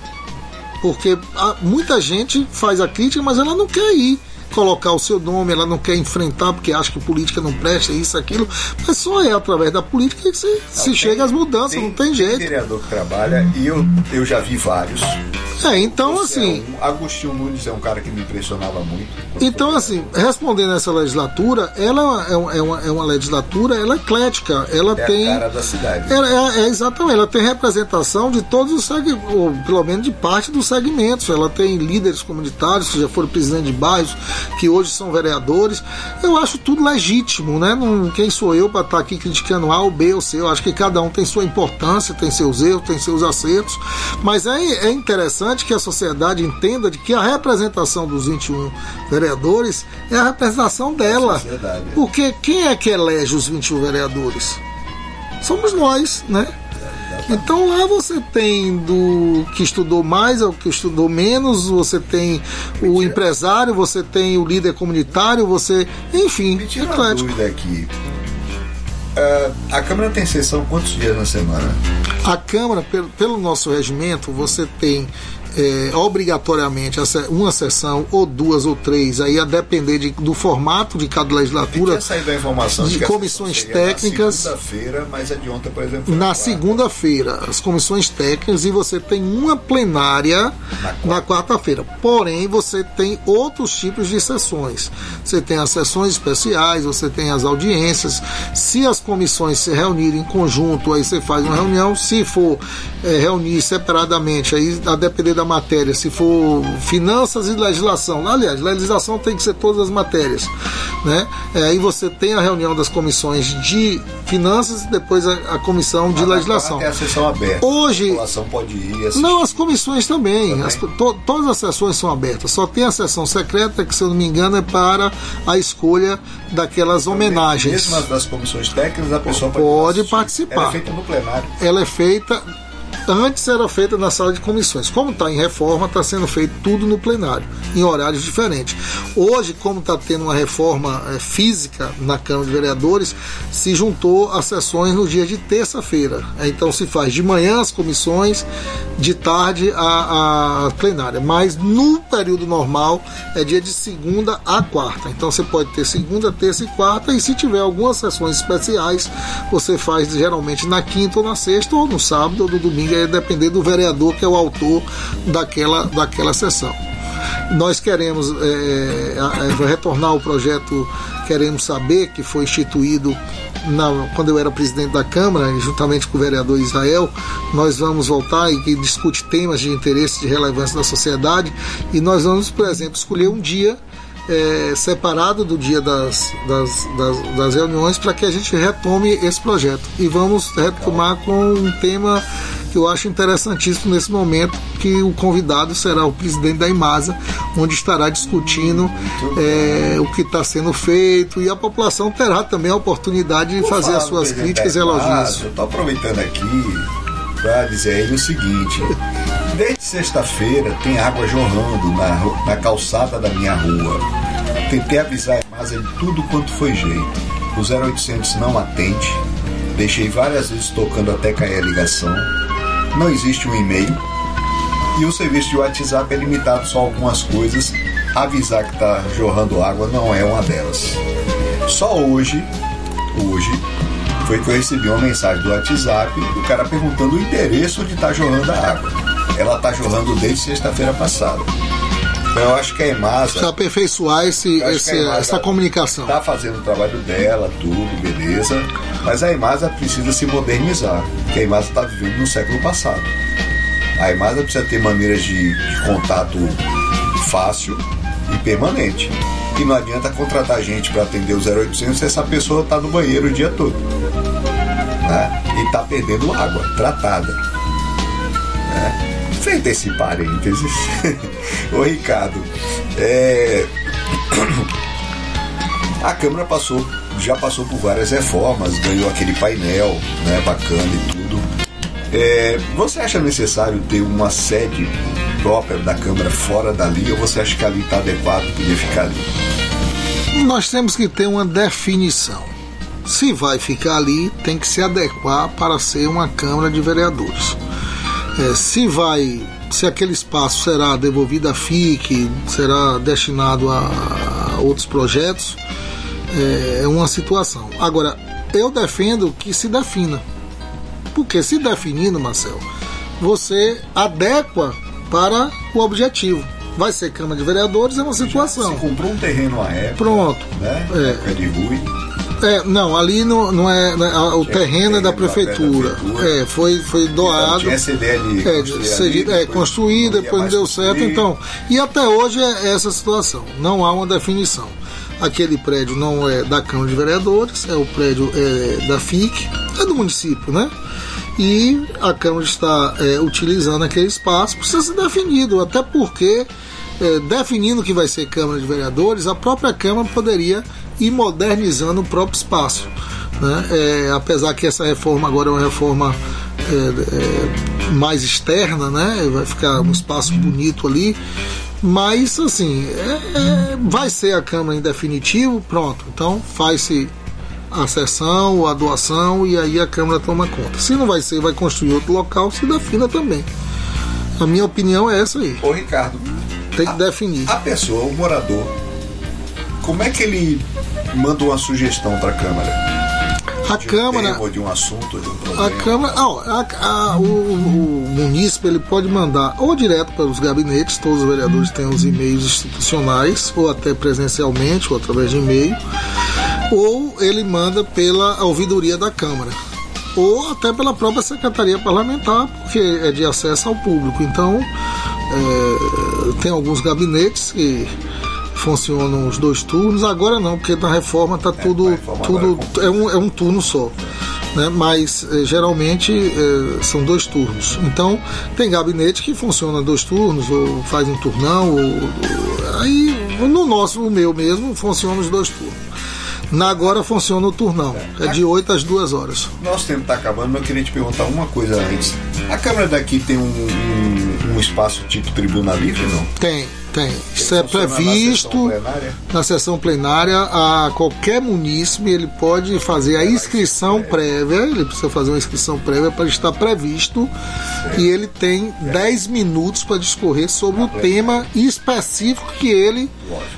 Speaker 4: Porque há- muita gente faz a crítica, mas ela não quer ir colocar o seu nome, ela não quer enfrentar porque acha que política não presta, isso, aquilo. Mas só é através da política que se, se
Speaker 3: Tem-
Speaker 4: chega às mudanças, não tem jeito.
Speaker 3: vereador que trabalha e eu, eu já vi vários.
Speaker 4: É, então
Speaker 3: Você
Speaker 4: assim.
Speaker 3: é um- Agostinho Nunes é um cara que me impressionava muito.
Speaker 4: Então, assim, respondendo essa legislatura, ela é uma, é uma, é uma legislatura, ela é eclética, ela
Speaker 3: É
Speaker 4: tem.
Speaker 3: a cara da cidade.
Speaker 4: Ela é, é exatamente, ela tem representação de todos os segmentos, ou pelo menos de parte dos segmentos. Ela tem líderes comunitários que já foram presidente de bairros, que hoje são vereadores. Eu acho tudo legítimo, né? Não, quem sou eu para estar aqui criticando A ou B ou C? Eu acho que cada um tem sua importância, tem seus erros, tem seus acertos. Mas é, é interessante que a sociedade entenda de que a representação dos 21 vereadores é a representação dela.
Speaker 3: sociedade.
Speaker 4: Porque quem é que elege os 21 vereadores? somos nós, né? Então lá você tem do que estudou mais ao que estudou menos, você tem o empresário, você tem o líder comunitário, você. Enfim,
Speaker 3: Me tira uma
Speaker 4: eclético.
Speaker 3: dúvida aqui. Ah, a Câmara tem sessão quantos dias na semana?
Speaker 4: A Câmara, pelo, pelo nosso regimento, você tem é, obrigatoriamente uma sessão, ou duas ou três, aí a depender de- do formato de cada legislatura.
Speaker 3: a informação
Speaker 4: de
Speaker 3: a
Speaker 4: comissões técnicas.
Speaker 3: Na segunda-feira, mas a de ontem, por exemplo.
Speaker 4: Na
Speaker 3: quarta.
Speaker 4: segunda-feira, as comissões técnicas e você tem uma plenária
Speaker 3: Na
Speaker 4: quarta-feira. Porém, você tem outros tipos de sessões. Você tem as sessões especiais, você tem as audiências. Se as comissões se reunirem em conjunto, aí você faz uma reunião. Se for eh, reunir separadamente, aí a depender da matéria, se for finanças e legislação. Aliás, legislação tem que ser todas as matérias. Né? Eh, aí você tem a reunião das comissões de finanças e depois a, a comissão de
Speaker 3: Na
Speaker 4: legislação.
Speaker 3: É a sessão aberta.
Speaker 4: Hoje-
Speaker 3: A população pode ir assistir.
Speaker 4: Não, as comissões também.
Speaker 3: Também?
Speaker 4: As- to- todas as sessões são abertas. Só tem a sessão secreta, que se eu não me engano é para a escolha daquelas homenagens.
Speaker 3: Mesmo as das comissões técnicas, a pessoa pode,
Speaker 4: Pode participar.
Speaker 3: Ela é feita no plenário.
Speaker 4: Ela é feita. Antes era feita na sala de comissões. Como está em reforma, está sendo feito tudo no plenário, em horários diferentes. Hoje, como está tendo uma reforma é, física na Câmara de Vereadores, se juntou as sessões no dia de terça-feira. É, então se faz de manhã as comissões, de tarde a, a plenária. Mas no período normal é dia de segunda a quarta. Então você pode ter segunda, terça e quarta, e se tiver algumas sessões especiais, você faz geralmente na quinta ou na sexta, ou no sábado ou no domingo, aí depender do vereador que é o autor daquela, daquela sessão. Nós queremos é, é, retornar ao projeto Queremos Saber, que foi instituído na, quando eu era presidente da Câmara, juntamente com o vereador Israel, nós vamos voltar e, e discutir temas de interesse, de relevância da sociedade, e nós vamos, por exemplo, escolher um dia é, separado do dia das, das, das, das reuniões para que a gente retome esse projeto. E vamos retomar com um tema que eu acho interessantíssimo nesse momento, que o convidado será o presidente da Imasa, onde estará discutindo é, o que está sendo feito e a população terá também a oportunidade de fazer as suas críticas e elogios.
Speaker 3: Eu estou aproveitando aqui para dizer a ele o seguinte: desde sexta-feira tem água jorrando na, na calçada da minha rua. Tentei avisar a Imasa de tudo quanto foi jeito. O 0800 não atende. Deixei várias vezes tocando até cair a ligação não existe um e-mail e o serviço de WhatsApp é limitado só a algumas coisas. Avisar que está jorrando água não é uma delas. Só hoje, hoje, foi que eu recebi uma mensagem do WhatsApp, o cara perguntando o endereço onde está jorrando a água. Ela está jorrando desde sexta-feira passada. Então, eu acho que a EMASA.
Speaker 4: Precisa aperfeiçoar esse, esse essa comunicação.
Speaker 3: Está fazendo o trabalho dela, tudo, beleza. Mas a EMASA precisa se modernizar, porque a EMASA está vivendo no século passado. A EMASA precisa ter maneiras de, de contato fácil e permanente. E não adianta contratar gente para atender o 0800 se essa pessoa está no banheiro o dia todo. Né? E está perdendo água tratada. Né? Feito esse parênteses, ô Ricardo, é... a Câmara passou já passou por várias reformas, ganhou aquele painel, né, bacana e tudo. É, você acha necessário ter uma sede própria da Câmara fora dali ou você acha que ali está adequado poder ficar ali?
Speaker 4: Nós temos que ter uma definição. Se vai ficar ali, tem que se adequar para ser uma Câmara de Vereadores. É, se vai, se aquele espaço será devolvido à FIC, será destinado a outros projetos, é, é uma situação. Agora, eu defendo que se defina. Porque se definindo, Marcel, você adequa para o objetivo. Vai ser Câmara de Vereadores, é uma situação.
Speaker 3: Você comprou um terreno à época.
Speaker 4: Pronto.
Speaker 3: Né? É. De Rui.
Speaker 4: É, não, ali não, não é. Né, o é, terreno é da prefeitura. É, foi, foi doado. Então,
Speaker 3: tinha CDL
Speaker 4: é, cedido, é, construído, depois não deu certo. Então, e até hoje é essa situação. Não há uma definição aquele prédio não é da Câmara de Vereadores, é o prédio é, da FIC, é do município, né? E a Câmara está é, utilizando aquele espaço, precisa ser definido, até porque, é, definindo que vai ser Câmara de Vereadores, a própria Câmara poderia ir modernizando o próprio espaço. Né? É, apesar que essa reforma agora é uma reforma é, é, mais externa, né? vai ficar um espaço bonito ali, mas, assim, é, é, vai ser a Câmara em definitivo, pronto. Então, faz-se a sessão, a doação e aí a Câmara toma conta. Se não vai ser, vai construir outro local, se defina também. A minha opinião é essa aí.
Speaker 3: Ô, Ricardo.
Speaker 4: Tem que a, definir.
Speaker 3: A pessoa, o morador, como é que ele manda uma sugestão para a Câmara?
Speaker 4: a
Speaker 3: de
Speaker 4: Câmara.
Speaker 3: Um de um assunto, de um
Speaker 4: problema. A Câmara. a, a, o, o, munícipe ele pode mandar ou direto para os gabinetes, todos os vereadores têm os e-mails institucionais, ou até presencialmente, ou através de e-mail, ou ele manda pela ouvidoria da Câmara. Ou até pela própria Secretaria Parlamentar, porque é de acesso ao público. Então, é, tem alguns gabinetes que funcionam os dois turnos. Agora não, porque na reforma está é, tudo, tudo é, um, é um turno só. Né? Mas eh, geralmente eh, são dois turnos. Então tem gabinete que funciona dois turnos, ou faz um turnão, ou, ou, aí no nosso, o meu mesmo, funciona os dois turnos. Na agora funciona o turnão, é, é de 8 às 2 horas.
Speaker 3: Nosso tempo está acabando, mas eu queria te perguntar uma coisa antes. A Câmara daqui tem um, um, um espaço tipo tribuna livre, não?
Speaker 4: Tem, tem. Isso é
Speaker 3: Funciona na
Speaker 4: previsto
Speaker 3: sessão
Speaker 4: na sessão plenária. A qualquer munícipe ele pode fazer a inscrição prévia. Ele precisa fazer uma inscrição prévia para estar previsto. E ele tem 10 minutos para discorrer sobre o tema específico que ele,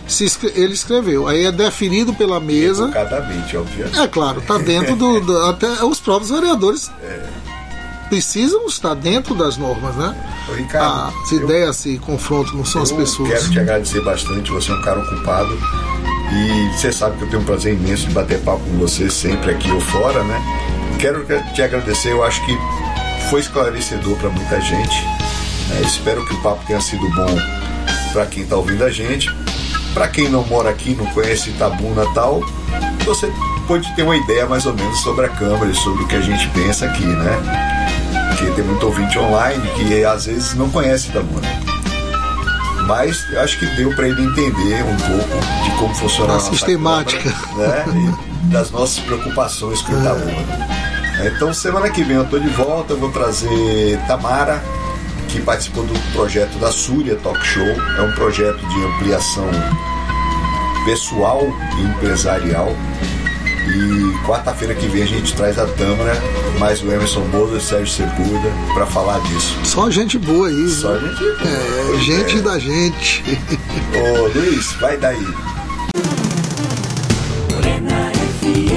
Speaker 4: se ele escreveu. Aí é definido pela mesa.
Speaker 3: Educadamente, obviamente.
Speaker 4: É claro, está dentro do, do- Até os próprios vereadores precisam estar dentro das normas, né?
Speaker 3: Ô, Ricardo,
Speaker 4: As
Speaker 3: eu-
Speaker 4: ideias se confrontam, não são as pessoas.
Speaker 3: quero te agradecer bastante, você é um cara ocupado. E você sabe que eu tenho um prazer imenso de bater papo com você sempre aqui ou fora, né? Quero te agradecer, eu acho que foi esclarecedor para muita gente. né? Espero que o papo tenha sido bom para quem está ouvindo a gente. Para quem não mora aqui, não conhece Itabuna tal, você pode ter uma ideia mais ou menos sobre a Câmara e sobre o que a gente pensa aqui, né? Porque tem muito ouvinte online que às vezes não conhece Itabuna. Mas eu acho que deu para ele entender um pouco de como funciona
Speaker 4: A
Speaker 3: a nossa
Speaker 4: sistemática.
Speaker 3: Né? E das nossas preocupações com Itabuna. Então semana que vem eu tô de volta, eu vou trazer Tamara, que participou do projeto da Súria Talk Show. É um projeto de ampliação pessoal e empresarial. E quarta-feira que vem a gente traz a Tâmara, mais o Emerson Moura e o Sérgio Sepulda para falar disso.
Speaker 4: Só gente boa aí.
Speaker 3: Só
Speaker 4: viu?
Speaker 3: gente.
Speaker 4: É, gente da gente.
Speaker 3: Ô Luiz, vai daí.
Speaker 5: Morena FM.